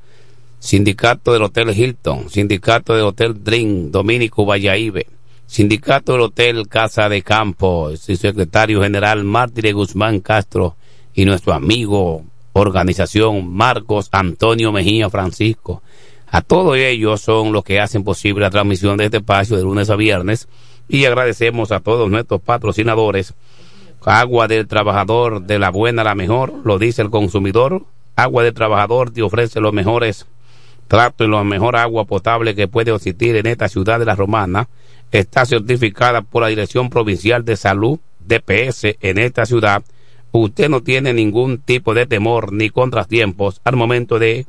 Sindicato del Hotel Hilton, Sindicato del Hotel Dream, Dominico Vallaíbe, Sindicato del Hotel Casa de Campo, su secretario general Mártire Guzmán Castro y nuestro amigo organización Marcos Antonio Mejía Francisco. A todos ellos son los que hacen posible la transmisión de este espacio de lunes a viernes y agradecemos a todos nuestros patrocinadores. Agua del trabajador de la buena la mejor, lo dice el consumidor. Agua del trabajador te ofrece los mejores tratos y la mejor agua potable que puede existir en esta ciudad de la Romana. Está certificada por la Dirección Provincial de Salud, DPS, en esta ciudad. Usted no tiene ningún tipo de temor ni contratiempos al momento de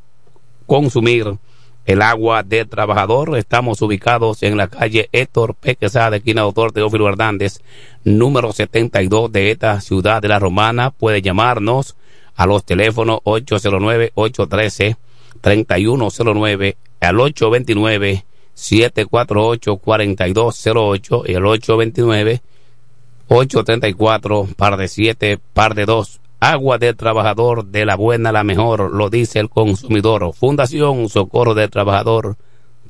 consumir el agua del trabajador. Estamos ubicados en la calle Héctor P. Quesada, esquina Doctor Teófilo Hernández, número 72 de esta ciudad de la Romana. Puede llamarnos a los teléfonos 809-813-3109, al 829-748-4208 y el 829-834, par de 7, par de 2. Agua del trabajador, de la buena la mejor, lo dice el consumidor. Fundación Socorro del Trabajador,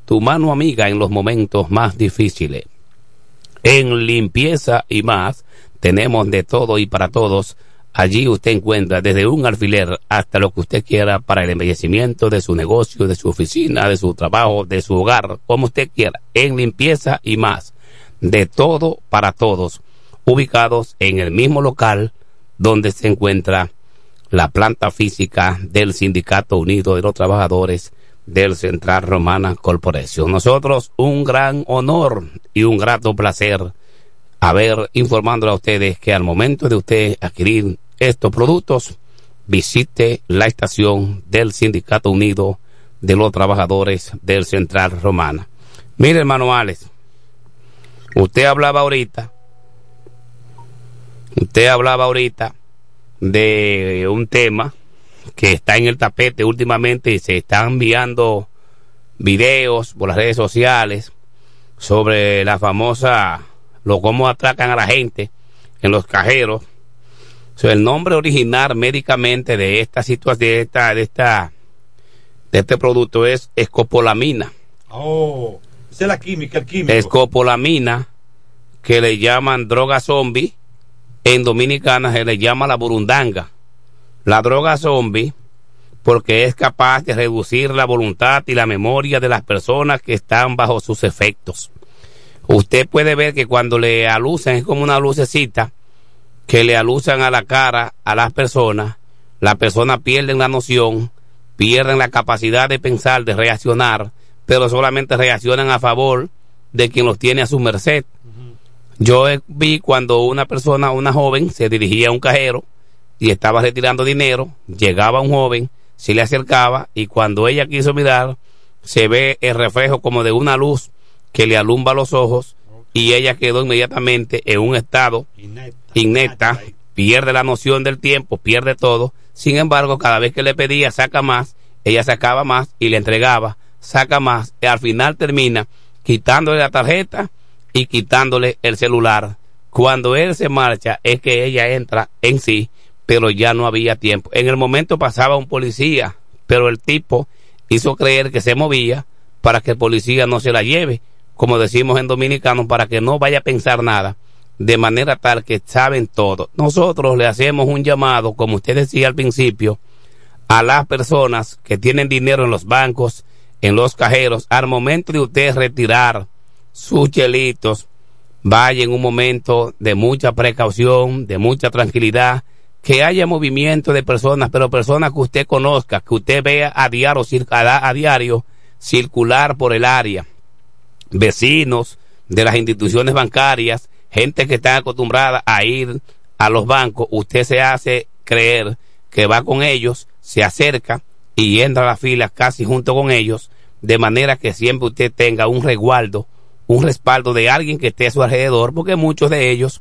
tu mano amiga en los momentos más difíciles. En limpieza y más, tenemos de todo y para todos. Allí usted encuentra desde un alfiler hasta lo que usted quiera para el embellecimiento de su negocio, de su oficina, de su trabajo, de su hogar, como usted quiera. En limpieza y más. De todo para todos. Ubicados en el mismo local donde se encuentra la planta física del Sindicato Unido de los Trabajadores del Central Romana Corporación. Nosotros un gran honor y un grato placer haber informándole a ustedes que al momento de usted adquirir estos productos, visite la estación del Sindicato Unido de los Trabajadores del Central Romana. Mire, hermano usted hablaba ahorita Usted hablaba ahorita de un tema que está en el tapete últimamente y se están enviando videos por las redes sociales sobre la famosa, lo cómo atracan a la gente en los cajeros. el nombre original médicamente de esta situación, de esta, de esta, de este producto es escopolamina. Oh, esa es la química, el químico. Escopolamina, que le llaman droga zombie en Dominicana se le llama la burundanga. La droga zombie porque es capaz de reducir la voluntad y la memoria de las personas que están bajo sus efectos. Usted puede ver que cuando le alusan es como una lucecita que le alusan a la cara a las personas, las personas pierden la noción, pierden la capacidad de pensar, de reaccionar, pero solamente reaccionan a favor de quien los tiene a su merced. Yo vi cuando una persona, una joven, se dirigía a un cajero y estaba retirando dinero, llegaba un joven, se le acercaba y cuando ella quiso mirar, se ve el reflejo como de una luz que le alumba los ojos y ella quedó inmediatamente en un estado inecta, pierde la noción del tiempo, pierde todo. Sin embargo, cada vez que le pedía saca más, ella sacaba más y le entregaba, saca más, y al final termina quitándole la tarjeta y quitándole el celular. Cuando él se marcha es que ella entra en sí, pero ya no había tiempo. En el momento pasaba un policía, pero el tipo hizo creer que se movía para que el policía no se la lleve, como decimos en dominicano, para que no vaya a pensar nada, de manera tal que saben todo. Nosotros le hacemos un llamado, como usted decía al principio, a las personas que tienen dinero en los bancos, en los cajeros, al momento de usted retirar sus chelitos, vaya en un momento de mucha precaución, de mucha tranquilidad, que haya movimiento de personas, pero personas que usted conozca, que usted vea a diario, a diario circular por el área, vecinos de las instituciones bancarias, gente que está acostumbrada a ir a los bancos, usted se hace creer que va con ellos, se acerca y entra a la fila casi junto con ellos, de manera que siempre usted tenga un resguardo un respaldo de alguien que esté a su alrededor, porque muchos de ellos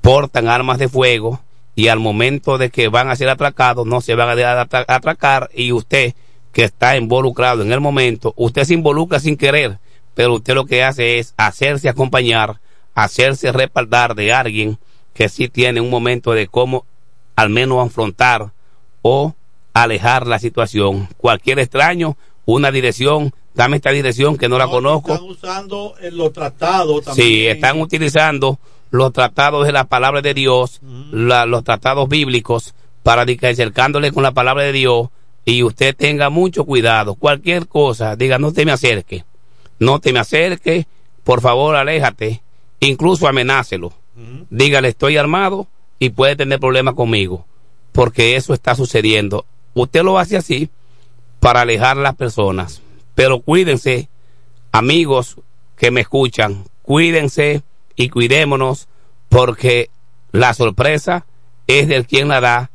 portan armas de fuego y al momento de que van a ser atracados no se van a atracar y usted que está involucrado en el momento, usted se involucra sin querer, pero usted lo que hace es hacerse acompañar, hacerse respaldar de alguien que sí tiene un momento de cómo al menos afrontar o alejar la situación. Cualquier extraño, una dirección, dame esta dirección que no, la conozco. Están usando eh, los tratados también. Sí, están utilizando los tratados de la palabra de Dios, los tratados bíblicos, para acercándole con la palabra de Dios y usted tenga mucho cuidado. Cualquier cosa, diga, no te me acerque, no te me acerque, por favor, aléjate, incluso amenácelo. Dígale, estoy armado y puede tener problemas conmigo, porque eso está sucediendo. Usted lo hace así para alejar a las personas pero cuídense, amigos que me escuchan, cuídense y cuidémonos porque la sorpresa es del quien la da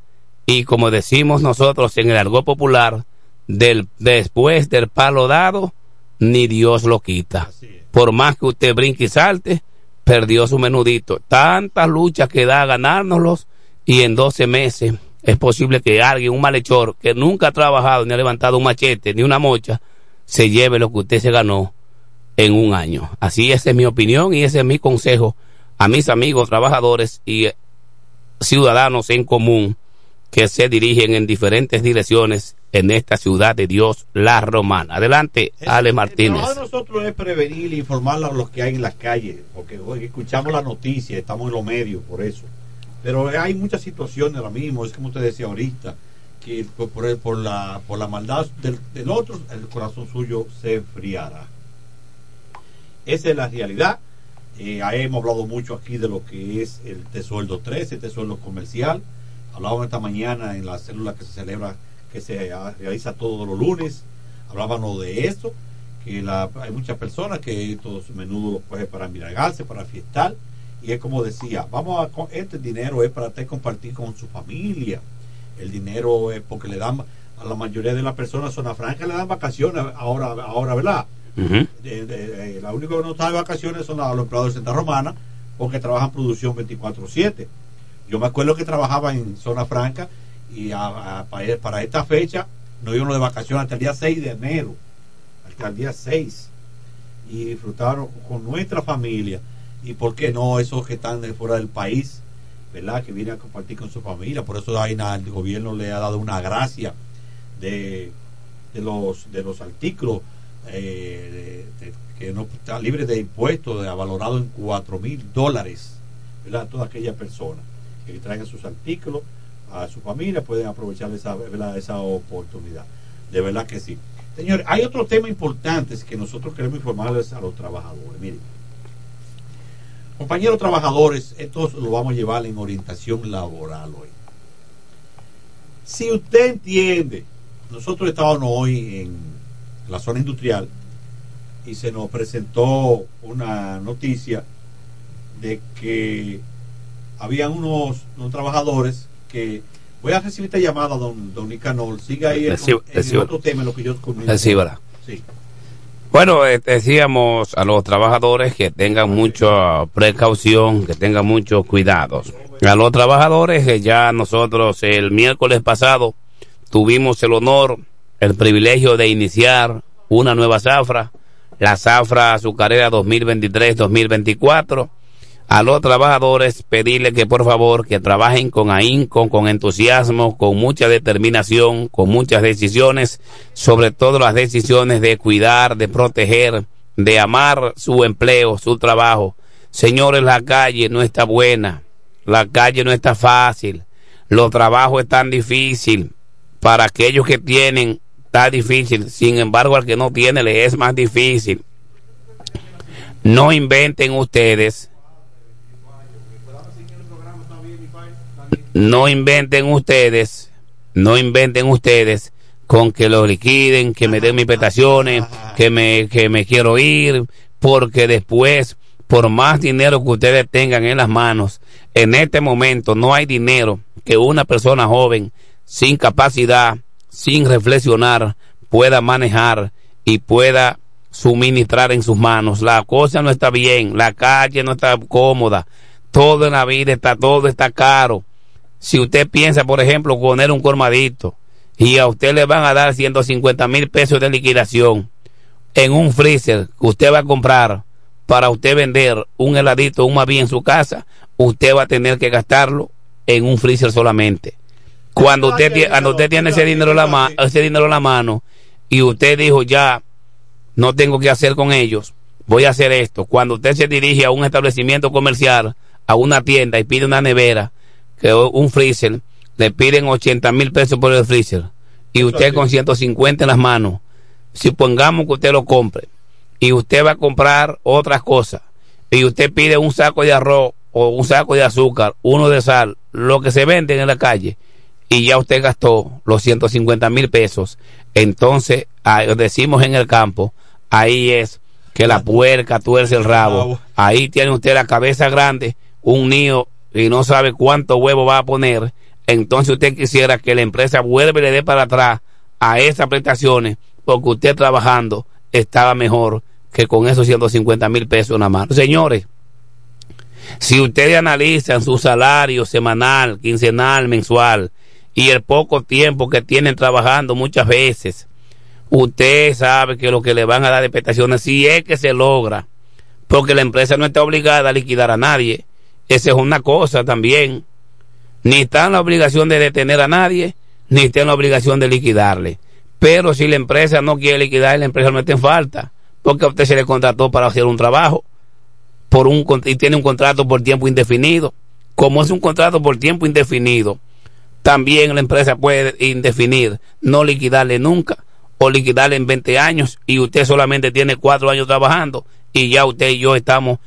y como decimos nosotros en el argot popular, del, después del palo dado, ni Dios lo quita. Por más que usted brinque y salte, perdió su menudito. Tantas luchas que da a ganárnoslos y en 12 meses es posible que alguien, un malhechor, que nunca ha trabajado ni ha levantado un machete ni una mocha, se lleve lo que usted se ganó en un año. Así esa es mi opinión y ese es mi consejo a mis amigos trabajadores y ciudadanos en común que se dirigen en diferentes direcciones en esta ciudad de Dios, la romana. Adelante, Ale Martínez. El de nosotros es prevenir e informar a los que hay en las calles, porque hoy escuchamos la noticia, estamos en los medios por eso. Pero hay muchas situaciones ahora mismo, es como usted decía ahorita, que por, la, por la maldad del, otro, el corazón suyo se enfriará. Esa es la realidad. Eh, hemos hablado mucho aquí de lo que es el Tesueldo 13, este sueldo comercial. Hablábamos esta mañana en la célula que se celebra, que se realiza todos los lunes. Hablábamos de esto, que hay muchas personas que estos menudo coge para embriagarse, para fiestar. Y es como decía, vamos a, este dinero es para usted compartir con su familia. El dinero es porque le dan, a la mayoría de las personas zona franca le dan vacaciones ahora, ahora ¿verdad? de, de, de, la única que no está de vacaciones son los empleados de Santa Romana porque trabajan producción 24-7. Yo me acuerdo que trabajaba en Zona Franca y a, a, para, para esta fecha no iban de vacaciones hasta el día 6 de enero, hasta el día 6. Y disfrutaron con nuestra familia. Y por qué no esos que están de fuera del país, ¿verdad? Que vienen a compartir con su familia. Por eso hay el gobierno le ha dado una gracia de, de los, de los artículos eh, que no está libre de impuestos, valorado en 4 mil dólares, ¿verdad? Toda aquella persona que traigan sus artículos a su familia pueden aprovechar esa, ¿verdad? esa oportunidad. De verdad que sí. Señores, hay otros temas importantes que nosotros queremos informarles a los trabajadores. Miren, compañeros trabajadores, esto lo vamos a llevar en orientación laboral hoy. Si usted entiende, nosotros estábamos hoy en la zona industrial y se nos presentó una noticia de que había unos, unos trabajadores que voy a recibir esta llamada don, don Nicanor siga ahí en, en otro tema lo que yo sí. Bueno eh, decíamos a los trabajadores que tengan mucha precaución que tengan muchos cuidados a los trabajadores que ya nosotros el miércoles pasado tuvimos el honor el privilegio de iniciar una nueva zafra, la zafra azucarera 2023-2024. A los trabajadores pedirle que por favor que trabajen con ahínco, con entusiasmo, con mucha determinación, con muchas decisiones, sobre todo las decisiones de cuidar, de proteger, de amar su empleo, su trabajo. Señores, la calle no está buena, la calle no está fácil, los trabajos están difícil para aquellos que tienen está difícil. Sin embargo, al que no tiene le es más difícil. No inventen ustedes. No inventen ustedes. No inventen ustedes con que lo liquiden, que me den mis prestaciones, que me, que me quiero ir, porque después, por más dinero que ustedes tengan en las manos, en este momento no hay dinero que una persona joven sin capacidad sin reflexionar, pueda manejar y pueda suministrar en sus manos. La cosa no está bien, la calle no está cómoda, todo en la vida está, todo está caro. Si usted piensa, por ejemplo, poner un colmadito y a usted le van a dar 150 mil pesos de liquidación en un freezer que usted va a comprar para usted vender un heladito, un maví en su casa, usted va a tener que gastarlo en un freezer solamente. Cuando usted, cuando usted tiene ese dinero, en la ma ese dinero en la mano y usted dijo ya no tengo que hacer con ellos, voy a hacer esto. Cuando usted se dirige a un establecimiento comercial, a una tienda y pide una nevera, un freezer, le piden 80 mil pesos por el freezer y usted con 150 en las manos, si pongamos que usted lo compre y usted va a comprar otras cosas y usted pide un saco de arroz o un saco de azúcar, uno de sal, lo que se vende en la calle, y ya usted gastó los 150 mil pesos, entonces decimos en el campo, ahí es que la puerca tuerce el rabo. Ahí tiene usted la cabeza grande, un niño y no sabe cuánto huevo va a poner. Entonces usted quisiera que la empresa vuelva y le dé para atrás a esas prestaciones porque usted trabajando estaba mejor que con esos 150 mil pesos nada más. Señores, si ustedes analizan su salario semanal, quincenal, mensual y el poco tiempo que tienen trabajando muchas veces, usted sabe que lo que le van a dar de prestaciones, si es que se logra, porque la empresa no está obligada a liquidar a nadie, esa es una cosa también. Ni está en la obligación de detener a nadie, ni está en la obligación de liquidarle. Pero si la empresa no quiere liquidar, la empresa no está en falta, porque a usted se le contrató para hacer un trabajo por un y tiene un contrato por tiempo indefinido. Como es un contrato por tiempo indefinido, también la empresa puede indefinir, no liquidarle nunca o liquidarle en 20 años y usted solamente tiene cuatro años trabajando y ya usted y yo estamos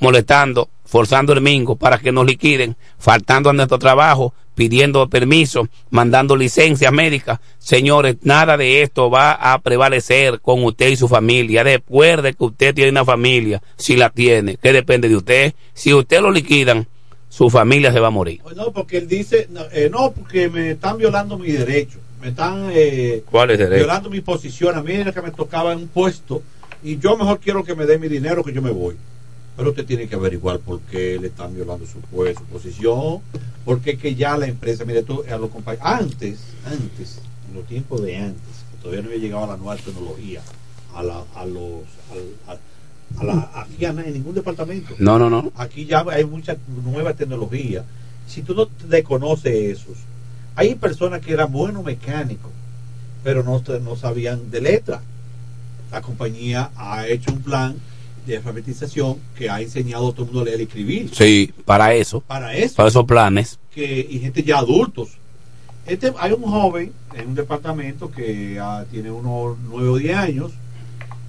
molestando, forzando el mingo para que nos liquiden, faltando a nuestro trabajo, pidiendo permiso, mandando licencias médicas. Señores, nada de esto va a prevalecer con usted y su familia. Después de que usted tiene una familia, si la tiene, que depende de usted, si usted lo liquidan, su familia se va a morir. No, porque él dice, no, eh, no, porque me están violando mi derecho, me están eh, ¿Cuáles derechos? violando mi posición. A mí era que me tocaba en un puesto y yo mejor quiero que me dé mi dinero que yo me voy. Pero usted tiene que averiguar por qué le están violando su, pues, su posición, porque es que ya la empresa, mire tú, a los compa- antes, antes, en los tiempos de antes, que todavía no había llegado a la nueva tecnología, a, la, a los, a, a la, aquí en ningún departamento. No, no, no. Aquí ya hay mucha nueva tecnología. Si tú no desconoces esos, hay personas que eran buenos mecánicos, pero no, no sabían de letra. La compañía ha hecho un plan de alfabetización que ha enseñado a todo el mundo a leer y escribir. Sí, para eso. Para eso. Para esos planes. Que, y gente ya adultos. Este, hay un joven en un departamento que ah, tiene unos 9 o 10 años.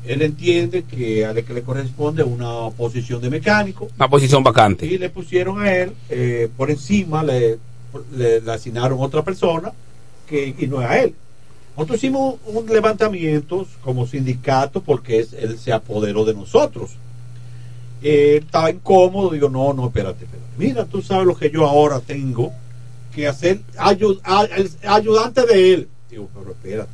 Él entiende que a que le corresponde una posición de mecánico Una posición vacante. y le pusieron a él eh, por encima, le, le, le asignaron otra persona que, y no es a él. Nosotros hicimos un levantamiento como sindicato porque es- él se apoderó de nosotros. Eh, estaba incómodo, digo, no, no, espérate, espérate. Mira, tú sabes lo que yo ahora tengo que hacer, ayudante de él. Digo, pero espérate,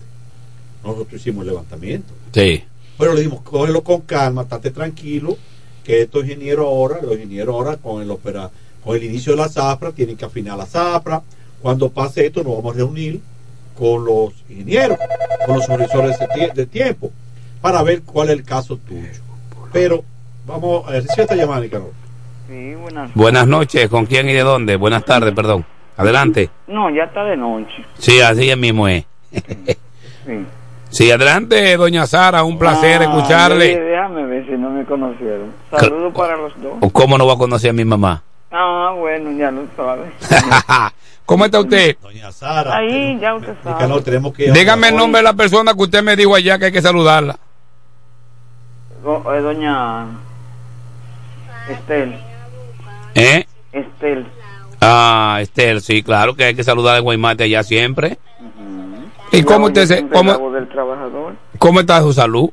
nosotros hicimos el levantamiento. Sí. Pero le dimos, cógelo con calma, estate tranquilo, que estos ingenieros ahora, los ingenieros ahora con el opera, con el inicio de la zafra, tienen que afinar la zafra. Cuando pase esto, nos vamos a reunir con los ingenieros, con los supervisores de, tie- de tiempo, para ver cuál es el caso tuyo. Pero, vamos a ver, si esta llamada, Nicanor. Sí, buenas. Buenas noches, ¿con quién y de dónde? Buenas tardes, perdón. Adelante. No, ya está de noche. Sí, así es mismo es. *laughs* Sí. Sí, adelante, doña Sara, un placer Ah, escucharle. Déjame ver si no me conocieron. Saludos para los dos. ¿O ¿Cómo no va a conocer a mi mamá? Ah, bueno, ya lo sabes. *laughs* ¿Cómo está usted? Doña Sara. Ahí ya usted sabe. Nicanor, tenemos que... Dígame el nombre de la persona que usted me dijo allá que hay que saludarla. Do- eh, doña Estel. ¿Eh? Estel. Ah, Esther, sí, claro que hay que saludar al Guaymate allá siempre. ¿Y cómo usted se, cómo, del trabajador. cómo está su salud?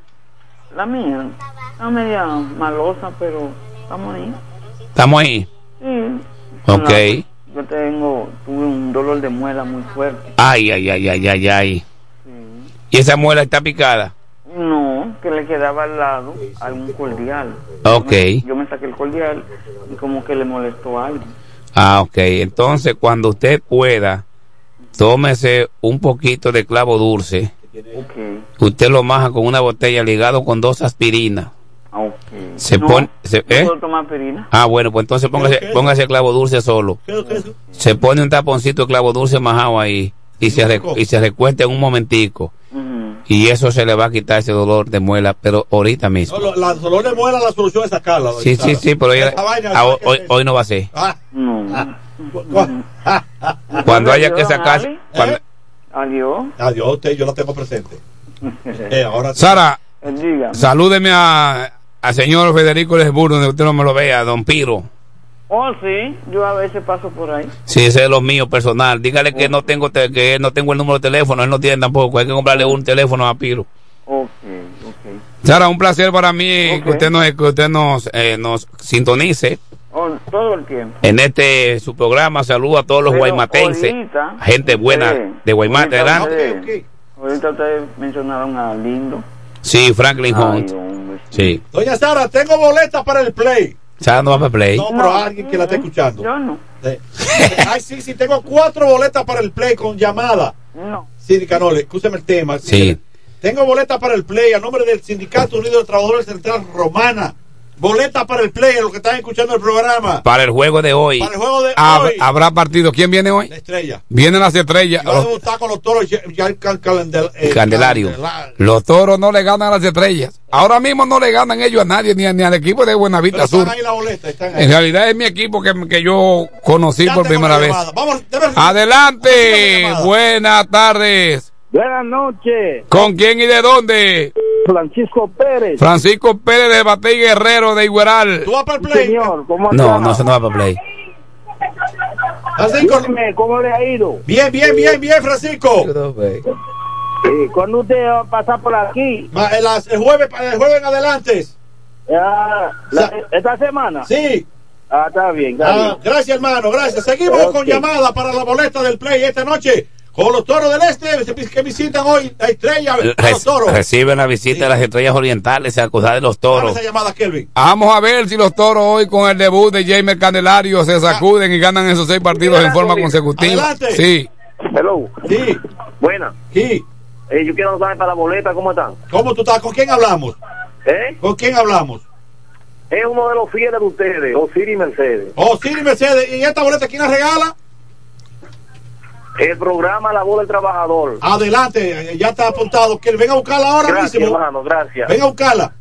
La mía. Está media malosa, pero estamos ahí. ¿Estamos ahí? Sí. Ok. Yo tengo, tuve un dolor de muela muy fuerte. Ay, ay, ay, ay, ay, ay. ¿Y esa muela está picada? No, que le quedaba al lado algún cordial. Ok. Yo me saqué el cordial y como que le molestó algo. Ah, ok. Entonces, cuando usted pueda, tómese un poquito de clavo dulce. Ok, Usted lo maja con una botella ligado con dos aspirinas. Ah. Se No, pone... se- ¿no ¿eh? puedo tomar perina? Ah, bueno, pues entonces póngase, póngase clavo dulce solo. Se pone un taponcito de clavo dulce majado ahí y se, re- y se recuesta en un momentico. Y eso se le va a quitar ese dolor de muela, pero ahorita mismo. No, lo- la dolor de muela, la solución es sacarla. Sí, sí, sí, pero ella- Esa vaina, ah, ¿sabes qué hoy, hoy no va a ser. Ah, No. *laughs* Cuando haya que Adiós, sacar... Ali. cuando- Adiós. Adiós, usted, yo la tengo presente. *laughs* Eh, ahora. Sara, Dígame. salúdeme a- al señor Federico Lesburgo, donde usted no me lo vea, don Piro. Oh, sí, yo a veces paso por ahí. Sí, ese es lo mío personal. Dígale que no tengo te- que no tengo el número de teléfono, él no tiene tampoco. Hay que comprarle un teléfono a Piro. Ok, ok. Sara, un placer para mí que usted nos, que usted nos, eh, nos sintonice Oh, todo el tiempo. en este su programa. Saludo a todos los Pero guaymatenses, ahorita, gente buena usted- de Guaymate. ahorita Adelante. usted- Ahorita ustedes mencionaron a Lindo. Sí, Franklin Hunt. Sí. Doña Sara, tengo boletas para el play. Sara no va para play. No, pero alguien que la esté escuchando. Yo no. Sí. *laughs* Ay, sí, sí, tengo cuatro boletas para el play con llamada. No. Sí, Canole, escúcheme el tema. Sí. Tengo boletas para el play a nombre del Sindicato Unido de Trabajadores Central Romana. Boletas para el play, a los que están escuchando el programa. Para el juego de hoy. Para el juego de Hab- hoy. Habrá partido. ¿Quién viene hoy? La estrella. Vienen las estrellas. Va a debutar con los toros ya, ya el cal- calendel- Candelario. candela- Los toros no le ganan a las estrellas. Ahora mismo no le ganan ellos a nadie, ni, a- ni al equipo de Buenavista Sur. están ahí la boleta, están ahí. En realidad es mi equipo que, que yo conocí Ya por primera vez. Vamos, Adelante. Buenas tardes. Buenas noches, ¿Con quién y de dónde? Francisco Pérez. Francisco Pérez de Batey Guerrero de Igueral. ¿Tú vas para el play? Señor, ¿cómo No, no, se no va para play. Francisco. Dígame, ¿cómo le ha ido? Bien, bien, bien, bien, Francisco. Eh, ¿Cuándo usted va a pasar por aquí? Ma- el, el jueves, el jueves en adelante. Ah, la- ¿Esta semana? Sí. Ah, está bien, está Ah, bien. gracias, hermano, gracias. Seguimos con llamada para la boleta del play esta noche. Con los toros del este que visitan hoy la estrella. a los toros. reciben la visita de las estrellas orientales a cruzar de los toros. esa llamada, Kelvin. Vamos a ver si los toros hoy con el debut de James Candelario se sacuden y ganan esos seis partidos en forma consecutiva. Adelante. Sí. Hello. Sí. Buena. Sí. Eh, yo quiero saber para la boleta, ¿cómo están? ¿Cómo tú estás? ¿Con quién hablamos? ¿Eh? ¿Con quién hablamos? Es uno de los fieles de ustedes, Osiris Mercedes. Siri Mercedes. ¿Y esta boleta quién la regala? El programa La Voz del Trabajador. Adelante, eh, ya está apuntado. Que venga a buscarla ahora Gracias, mismo. hermano, gracias. Venga a buscarla.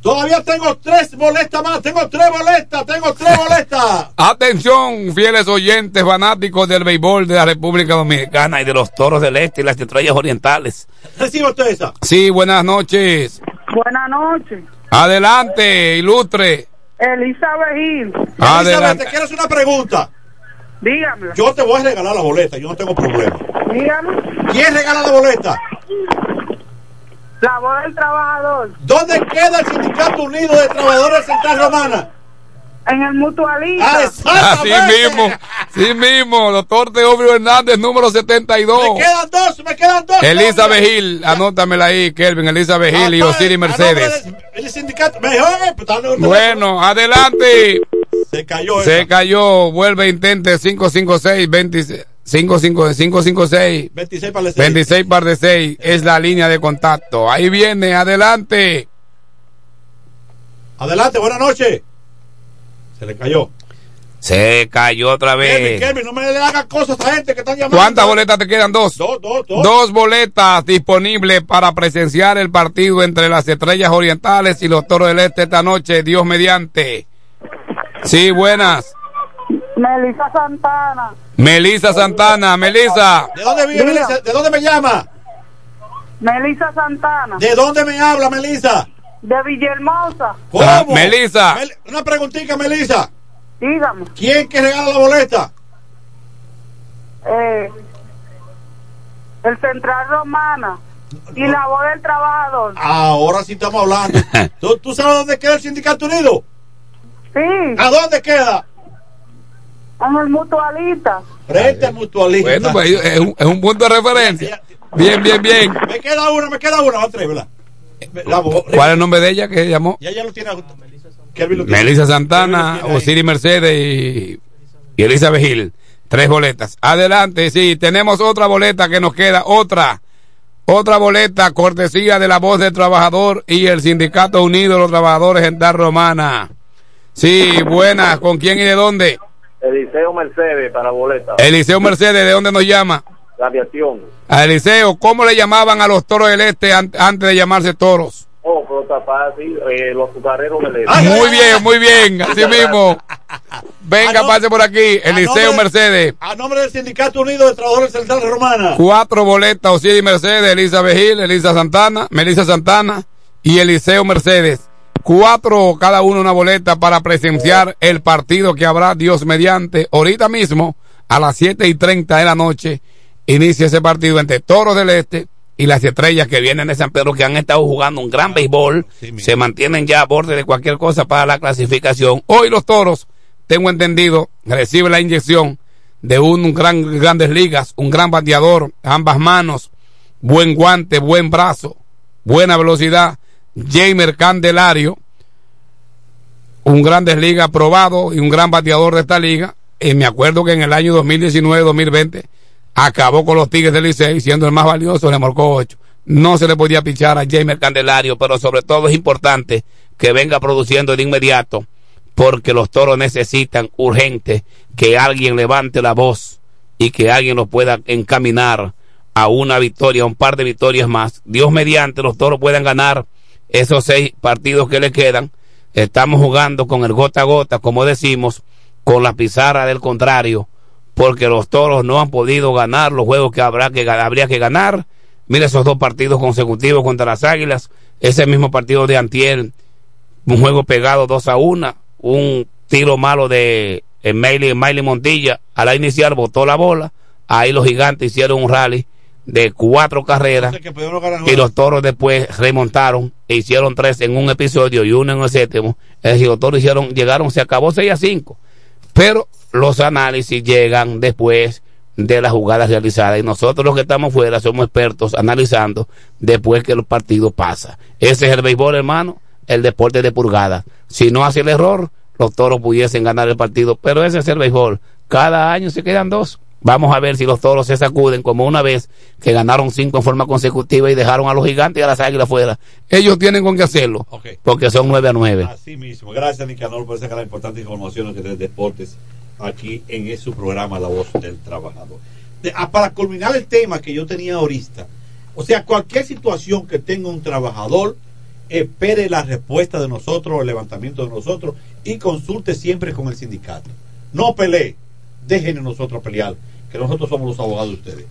Todavía tengo tres boletas más. Tengo tres boletas. Tengo tres *laughs* boletas. Atención, fieles oyentes fanáticos del béisbol de la República Dominicana. Y de los toros del este y las estrellas orientales. Recibe usted esa. Sí, buenas noches. Buenas noches. Adelante, ilustre. Elizabeth Gil. Adelante. Elizabeth, te quiero hacer una pregunta. Dígame. Yo te voy a regalar la boleta. Yo no tengo problema. Dígame. ¿Quién regala la boleta? La voz del trabajador. ¿Dónde queda el Sindicato Unido de Trabajadores Central Romana? En el mutualista. Ah, Así mismo, sí mismo, doctor Teófilo Hernández, número 72. Me quedan dos, me quedan dos. Elizabeth Gil, anótamela ahí, Kelvin, Elizabeth Gil y Osiris Mercedes. El sindicato. Mejor, eh, pues, Bueno, adelante. Se cayó. Se esa. cayó, vuelve, intente 556 26 55 556 26 para el seis. 26 par de 6 es la línea de contacto. Ahí viene, adelante. Adelante, buenas noches. Se le cayó. Se cayó otra vez. Kelvin, no me le hagas cosas a esta gente que están llamando. ¿Cuántas boletas te quedan? Dos. Dos, dos, dos. Dos boletas disponibles para presenciar el partido entre las Estrellas Orientales y los Toros del Este esta noche, Dios mediante. Sí, buenas. Melissa Santana. Melisa Santana, Melisa. ¿De dónde vive, Diga. Melissa? ¿De dónde me llama? Melissa Santana. ¿De dónde me habla, Melissa? De Villahermosa. ¿Cómo? Ah, Melissa. Mel- una preguntita, Melissa. Dígame. ¿Quién que regala la boleta? Eh, el Central Romana. Y la voz del trabajador. Ahora sí estamos hablando. *laughs* ¿Tú, tú sabes dónde queda el Sindicato Unido? Sí. ¿A dónde queda? En el mutualista. Frente al mutualista. Bueno, pues es un, es un punto de referencia. Bien, bien, bien. Me queda una, me queda una. Tres, ¿verdad? La ¿Cuál es el nombre de ella que llamó? Ya ya lo tiene. Kelvin lo tiene. Melissa Santana. Osiris Mercedes y, y Elizabeth Gil. Tres boletas. Adelante, sí, tenemos otra boleta que nos queda, otra. Otra boleta, cortesía de la voz del trabajador y el Sindicato Unido de los Trabajadores en Dar Romana. Sí, buenas. ¿Con quién y de dónde? Eliseo Mercedes para boleta. Eliseo Mercedes, ¿de dónde nos llama? La aviación. A Eliseo, ¿cómo le llamaban a los toros del este an- antes de llamarse toros? Oh, pero fácil. Eh, los azucareros del este. Muy bien, muy bien, así mismo. Venga, Ah, pase por aquí. Eliseo nombre- Mercedes. A nombre del Sindicato Unido de Trabajadores Central Romana. Cuatro boletas, Osiris Mercedes, Elizabeth Gil, Elisa Santana, Melissa Santana y Eliseo Mercedes. Cuatro cada uno una boleta para presenciar el partido que habrá Dios mediante. Ahorita mismo, a las siete y treinta de la noche, inicia ese partido entre Toros del Este y las estrellas que vienen de San Pedro que han estado jugando un gran béisbol. Se mantienen ya a borde de cualquier cosa para la clasificación. Hoy los Toros, tengo entendido, reciben la inyección de un gran grandes ligas, un gran bateador, ambas manos, buen guante, buen brazo, buena velocidad. Jamer Candelario, un grandes ligas aprobado y un gran bateador de esta liga. Y me acuerdo que en el año 2019-2020 acabó con los Tigres del Licey, siendo el más valioso, le marcó 8. No se le podía pichar a Jamer Candelario, pero sobre todo es importante que venga produciendo de inmediato, porque los toros necesitan urgente que alguien levante la voz y que alguien los pueda encaminar a una victoria, a un par de victorias más. Dios mediante, los toros puedan ganar esos seis partidos que le quedan. Estamos jugando con el gota a gota, como decimos, con la pizarra del contrario, porque los toros no han podido ganar los juegos que, habrá que habría que ganar. Mira esos dos partidos consecutivos contra las Águilas, ese mismo partido de Antier, un juego pegado 2 a 1, un tiro malo de Miley, Montilla, a la inicial botó la bola, ahí los gigantes hicieron un rally de cuatro carreras y los toros después remontaron e hicieron tres en un episodio y uno en el séptimo. Es decir, los toros hicieron, llegaron, se acabó 6 a 5. Pero los análisis llegan después de las jugadas realizadas y nosotros los que estamos fuera somos expertos analizando después que el partido pasa. Ese es el béisbol, hermano, el deporte de purgada. Si no hace el error, los toros pudiesen ganar el partido, pero ese es el béisbol. Cada año se quedan dos. Vamos a ver si los toros se sacuden como una vez que ganaron cinco en forma consecutiva y dejaron a los gigantes y a las águilas fuera. Ellos tienen con qué hacerlo, porque son nueve a nueve. Así mismo. Gracias, Nicanor, por esa gran importante información de deportes aquí en su programa La Voz del Trabajador. Ah, para culminar el tema que yo tenía ahorita, o sea, cualquier situación que tenga un trabajador, espere la respuesta de nosotros, el levantamiento de nosotros y consulte siempre con el sindicato. No pelee déjenos nosotros pelear, que nosotros somos los abogados de ustedes.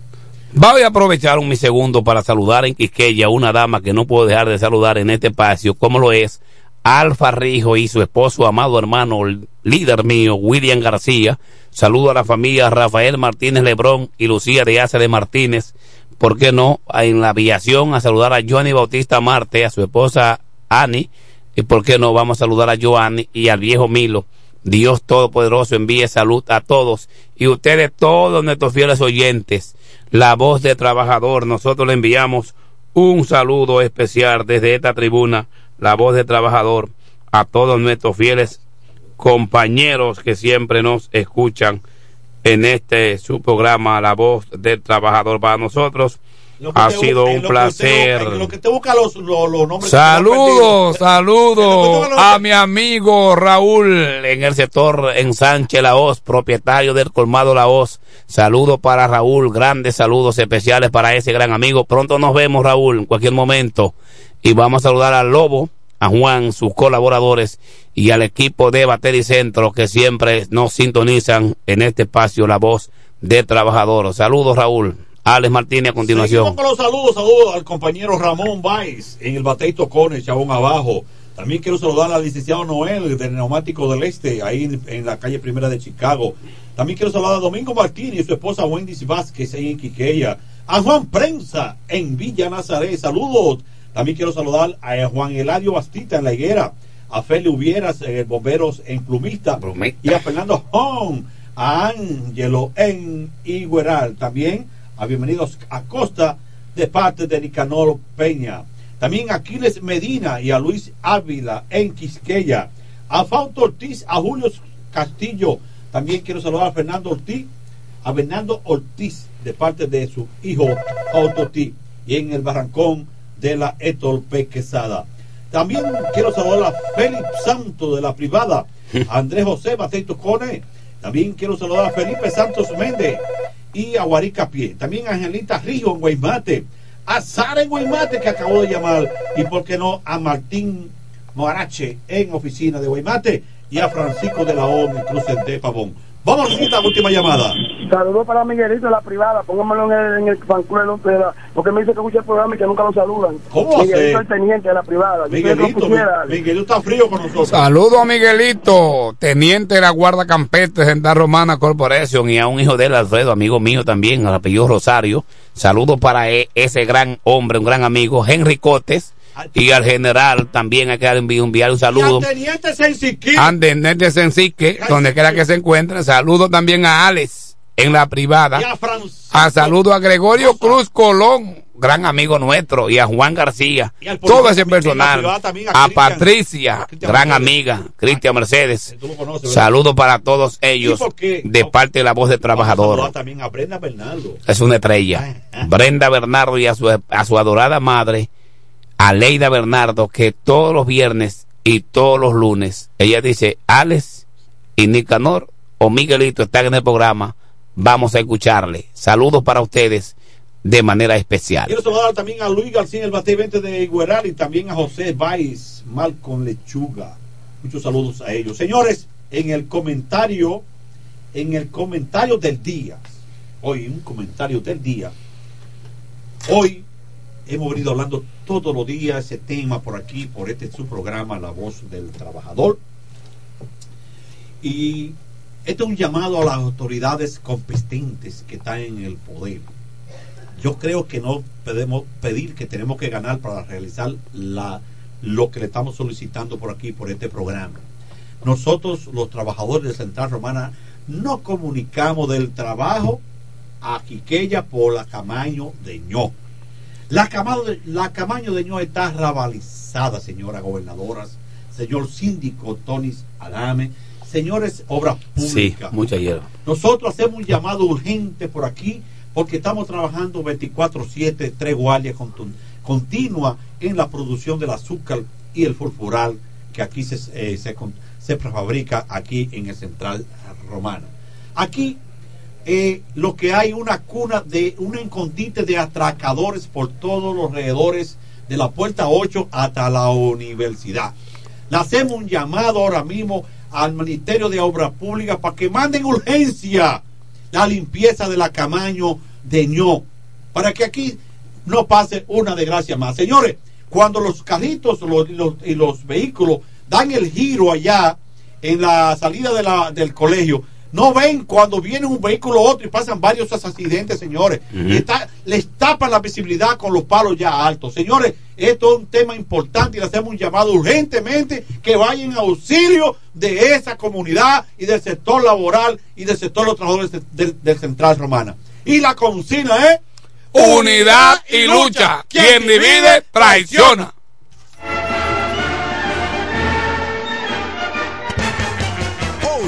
Voy a aprovechar un mi segundo para saludar en Quisqueya a una dama que no puedo dejar de saludar en este espacio, como lo es Alfa Rijo y su esposo, amado hermano, líder mío, William García. Saludo a la familia Rafael Martínez Lebrón y Lucía de Ace de Martínez. ¿Por qué no? En la aviación a saludar a Johnny Bautista Marte, a su esposa Annie. Y por qué no vamos a saludar a Joanny y al viejo Milo Dios Todopoderoso envíe salud a todos y ustedes, todos nuestros fieles oyentes, la voz de trabajador, nosotros le enviamos un saludo especial desde esta tribuna, la voz de trabajador, a todos nuestros fieles compañeros que siempre nos escuchan en este su programa, la voz del trabajador. Para nosotros ha sido un placer. Saludos, saludos a mi amigo Raúl en el sector en Sánchez La Hoz, propietario del colmado La Hoz. Saludos para Raúl, grandes saludos especiales para ese gran amigo. Pronto nos vemos, Raúl, en cualquier momento. Y vamos a saludar al Lobo, a Juan, sus colaboradores y al equipo de Bateri Centro que siempre nos sintonizan en este espacio, la voz del trabajador. Saludos, Raúl. Alex Martínez a continuación. Seguimos con los saludos, saludos al compañero Ramón Valls en el Bateito Cone, Chabón Abajo. También quiero saludar al licenciado Noel del Neumático del Este, ahí en, la calle Primera de Chicago. También quiero saludar a Domingo Martínez y su esposa Wendy Vázquez ahí en Quiqueya. A Juan Prensa en Villa Nazaret, saludos. También quiero saludar a Juan Eladio Bastita en La Higuera. A Feli Ubieras, en Bomberos en Plumista. Y a Fernando Hong, a Ángelo en Igueral. También a Bienvenidos a Costa de parte de Nicanor Peña. También a Aquiles Medina y a Luis Ávila en Quisqueya. A Fausto Ortiz, a Julio Castillo. También quiero saludar a Fernando Ortiz, a Fernando Ortiz de parte de su hijo Fausto Ortiz y en el barrancón de la Etolpe Quesada. También quiero saludar a Félix Santos de la privada, a *laughs* Andrés José Bateito Cone. También quiero saludar a Felipe Santos Méndez y a Pie. También Angelita Río en Guaymate, a Sara en Guaymate que acabo de llamar y por qué no a Martín Moarache en oficina de Guaymate y a Francisco de la O en Cruz de Pavón. Vamos a la última llamada. Saludos para Miguelito de la privada, póngamelo en el, en el porque me dice que escucha el programa y que nunca lo saludan. ¿Cómo Miguelito el teniente de la privada. Miguelito, Miguelito está frío con nosotros. Saludos a Miguelito, teniente de la Guarda Campestre Central Romana Corporation y a un hijo de él, Alfredo, amigo mío también, al apellido Rosario. Saludos para e, ese gran hombre, un gran amigo, Henry Cotes y al general también hay que enviar un saludo. Al teniente Sensique. Al teniente Sensique, donde quiera que se encuentre. Saludo también a Alex en la privada. Y a. A saludo a Gregorio Cruz Colón, gran amigo nuestro, y a Juan García, Y al todo ese personal. también a. Patricia, gran Mercedes. amiga, Cristian Mercedes. Tú lo conoces, ¿verdad? Saludo para todos ellos de parte de la voz de trabajador. también a Brenda Bernardo. Es una estrella. Brenda Bernardo y a su, a su adorada madre, a Leida Bernardo, que todos los viernes y todos los lunes, ella dice, Alex y Nicanor o Miguelito están en el programa, vamos a escucharle. Saludos para ustedes de manera especial. Quiero saludar también a Luis García el bate 20 de Igueral y también a José Valls, Malcom Lechuga. Muchos saludos a ellos. Señores, en el comentario, en el comentario del día, hoy un comentario del día, hoy hemos venido hablando todos los días ese tema por aquí, por este su programa, La Voz del Trabajador. Y este es un llamado a las autoridades competentes que están en el poder. Yo creo que no podemos pedir que tenemos que ganar para realizar la, lo que le estamos solicitando por aquí, por este programa. Nosotros, los trabajadores de Central Romana, no comunicamos del trabajo a Quiqueya por la Camaño de Ño. La, Camaño de, la Camaño de Ño está rabalizada, señoras gobernadoras, señor síndico Tonis Adame, señores obras Sí, públicas. mucha hierba. Nosotros hacemos un llamado urgente por aquí porque estamos trabajando 24/7, tres guardias continu- continua en la producción del azúcar y el furfural que aquí se, eh, se, se fabrica aquí en el Central Romana. Aquí eh, lo que hay una cuna de un escondite de atracadores por todos los alrededores de la puerta 8 hasta la universidad. Le hacemos un llamado ahora mismo al Ministerio de Obras Públicas para que manden urgencia la limpieza de la Camaño de Ño, para que aquí no pase una desgracia más. Señores, cuando los carritos los- los- y los vehículos dan el giro allá en la salida del colegio, no ven cuando viene un vehículo otro y pasan varios accidentes, señores. Ujú. Y está- les tapan la visibilidad con los palos ya altos. Señores, esto es un tema importante y le hacemos un llamado urgentemente que vayan a auxilio de esa comunidad y del sector laboral y del sector de los trabajadores de- del, del Central Romana. Y la consigna es Unidad y lucha. Quien divide, traiciona.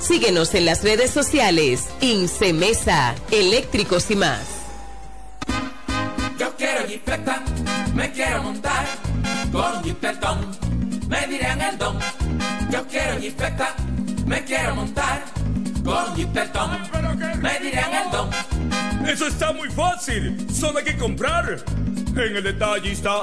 Síguenos en las redes sociales. Incemesa, eléctricos y más. Yo quiero jipeta, me quiero montar con jipetón, me dirán el don. Yo quiero jipeta, me quiero montar con jipetón, me dirán el don. Eso está muy fácil, solo hay que comprar. En el detallista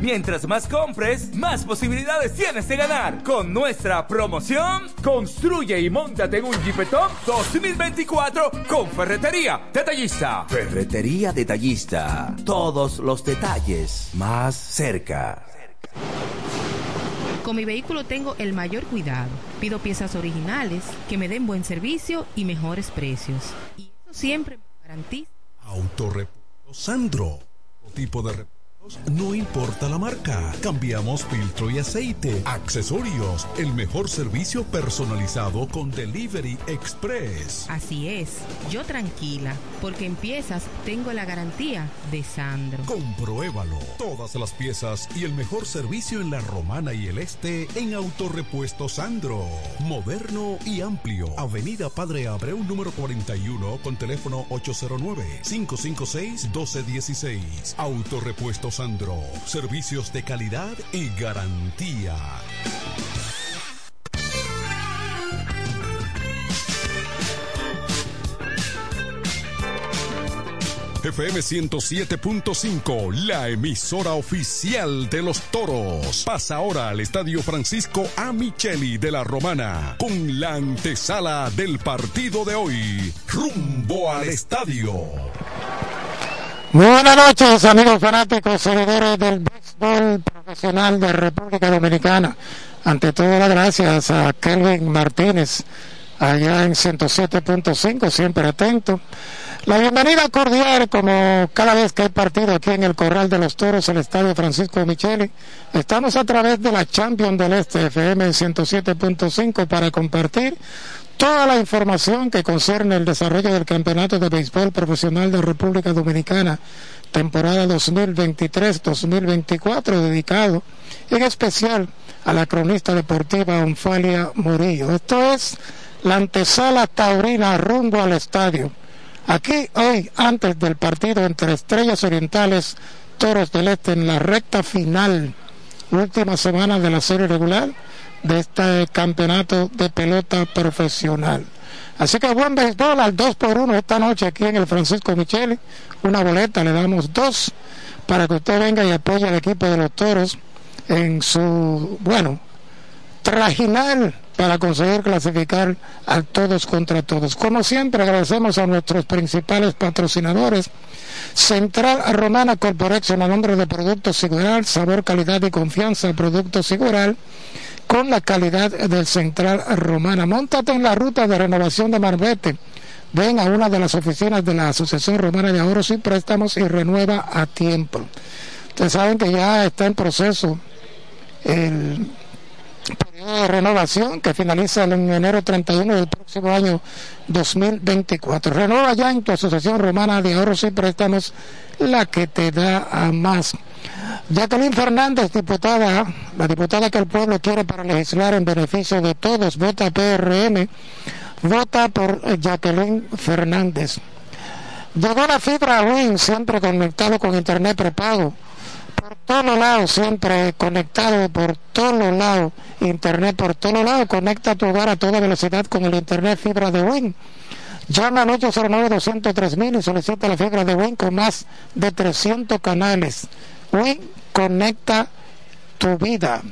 Mientras más compres, más posibilidades tienes de ganar. Con nuestra promoción, construye y montate en un Jeepetop 2024 con Ferretería Detallista. Ferretería Detallista. Todos los detalles más cerca. Con mi vehículo tengo el mayor cuidado. Pido piezas originales que me den buen servicio y mejores precios. Y eso siempre me garantiza. Autorepuesto Sandro. Tipo de No importa la marca, cambiamos filtro y aceite, accesorios, el mejor servicio personalizado con Delivery Express. Así es, yo tranquila, porque en piezas tengo la garantía de Sandro. Compruébalo. Todas las piezas y el mejor servicio en la Romana y el Este en Autorepuesto Sandro. Moderno y amplio. Avenida Padre Abreu número 41 con teléfono 809-556-1216. Autorepuesto Sandro. Servicios de calidad y garantía. FM 107.5, la emisora oficial de los toros. Pasa ahora al Estadio Francisco A. Micheli de la Romana con la antesala del partido de hoy. Rumbo al estadio. Muy buenas noches, amigos fanáticos, seguidores del béisbol profesional de República Dominicana. Ante todo, las gracias a Kelvin Martínez, allá en 107.5, siempre atento. La bienvenida cordial, como cada vez que hay partido aquí en el Corral de los Toros, el Estadio Francisco Micheli. Estamos a través de la Champion del Este, FM 107.5, para compartir toda la información que concierne el desarrollo del Campeonato de Béisbol Profesional de República Dominicana, temporada 2023-2024, dedicado en especial a la cronista deportiva Onfalia Murillo. Esto es la antesala taurina rumbo al estadio. Aquí hoy, antes del partido entre Estrellas Orientales, Toros del Este, en la recta final, última semana de la serie regular de este campeonato de pelota profesional. Así que buen béisbol al 2 por 1 esta noche aquí en el Francisco Micheli. Una boleta, le damos dos para que usted venga y apoye al equipo de los toros en su, bueno, trajinar para conseguir clasificar a todos contra todos. Como siempre, agradecemos a nuestros principales patrocinadores. Central Romana Corporation a nombre de Productos Sigural, sabor, calidad y confianza, Productos Sigural con la calidad del Central Romana. Móntate en la ruta de renovación de Marbete. Ven a una de las oficinas de la Asociación Romana de Ahorros y Préstamos y renueva a tiempo. Ustedes saben que ya está en proceso el periodo de renovación que finaliza en enero 31 del próximo año 2024. Renueva ya en tu Asociación Romana de Ahorros y Préstamos la que te da a más. Jacqueline Fernández, diputada, la diputada que el pueblo quiere para legislar en beneficio de todos, vota PRM, vota por Jacqueline Fernández. Llegó la fibra Win, siempre conectado con internet prepago. Por todos lados, siempre conectado por todos lados, internet por todos lados. Conecta tu hogar a toda velocidad con el internet fibra de Win. Llama al 809-203 y solicita la fibra de Win con más de 300 canales. Win conecta tu vida.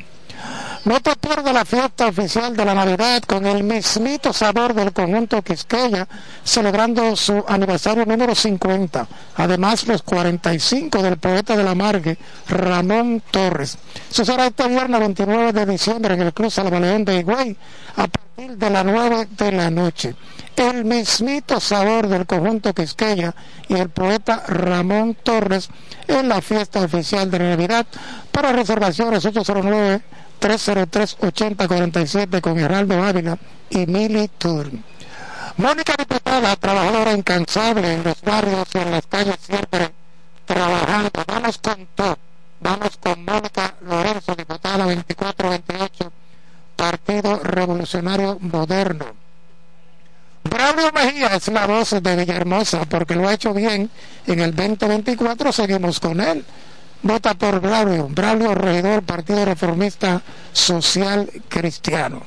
No te pierdas la fiesta oficial de la Navidad con el mismito sabor del conjunto Quisqueya, celebrando su aniversario número 50. Además, los 45 del poeta de la Margue, Ramón Torres. Eso será este viernes 29 de diciembre en el Club Salvaleón de Higüey, a partir de las 9 de la noche. El mismito sabor del conjunto Quisqueya y el poeta Ramón Torres en la fiesta oficial de la Navidad. Para reservaciones 809 303-8047 con Heraldo Ávila y Mili Tour. Mónica Diputada, trabajadora incansable en los barrios y en las calles siempre trabajando. Vamos con todo. Vamos con Mónica Lorenzo, diputada 2428, Partido Revolucionario Moderno. Braulio Mejía es la voz de Villahermosa porque lo ha hecho bien. En el 2024 seguimos con él. Vota por Braulio, Braulio Regidor, Partido Reformista Social Cristiano.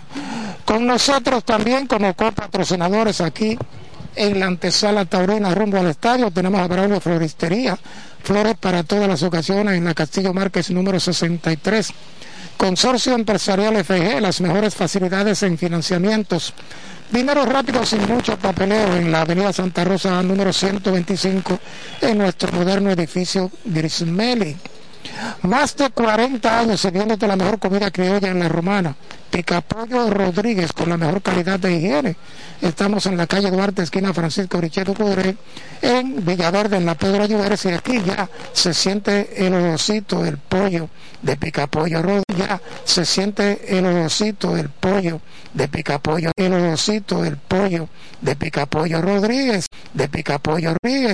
Con nosotros también como copatrocinadores aquí en la antesala taurina rumbo al estadio tenemos a Braulio Floristería, flores para todas las ocasiones en la Castillo Márquez número 63. Consorcio Empresarial FG, las mejores facilidades en financiamientos. Dinero rápido sin mucho papeleo en la Avenida Santa Rosa número 125 en nuestro moderno edificio Grismeli. Más de 40 años sirviéndote la mejor comida criolla en la romana. Picapollo Rodríguez con la mejor calidad de higiene. Estamos en la calle Duarte, esquina Francisco Richeto Cudre, en Villaverde, en la Pedro Ayuberes, y aquí ya se siente el olorcito del pollo de Picapollo Rodríguez. Ya se siente el olorcito del pollo de Picapollo. El olorcito del pollo de Picapollo Rodríguez. De Picapollo Rodríguez.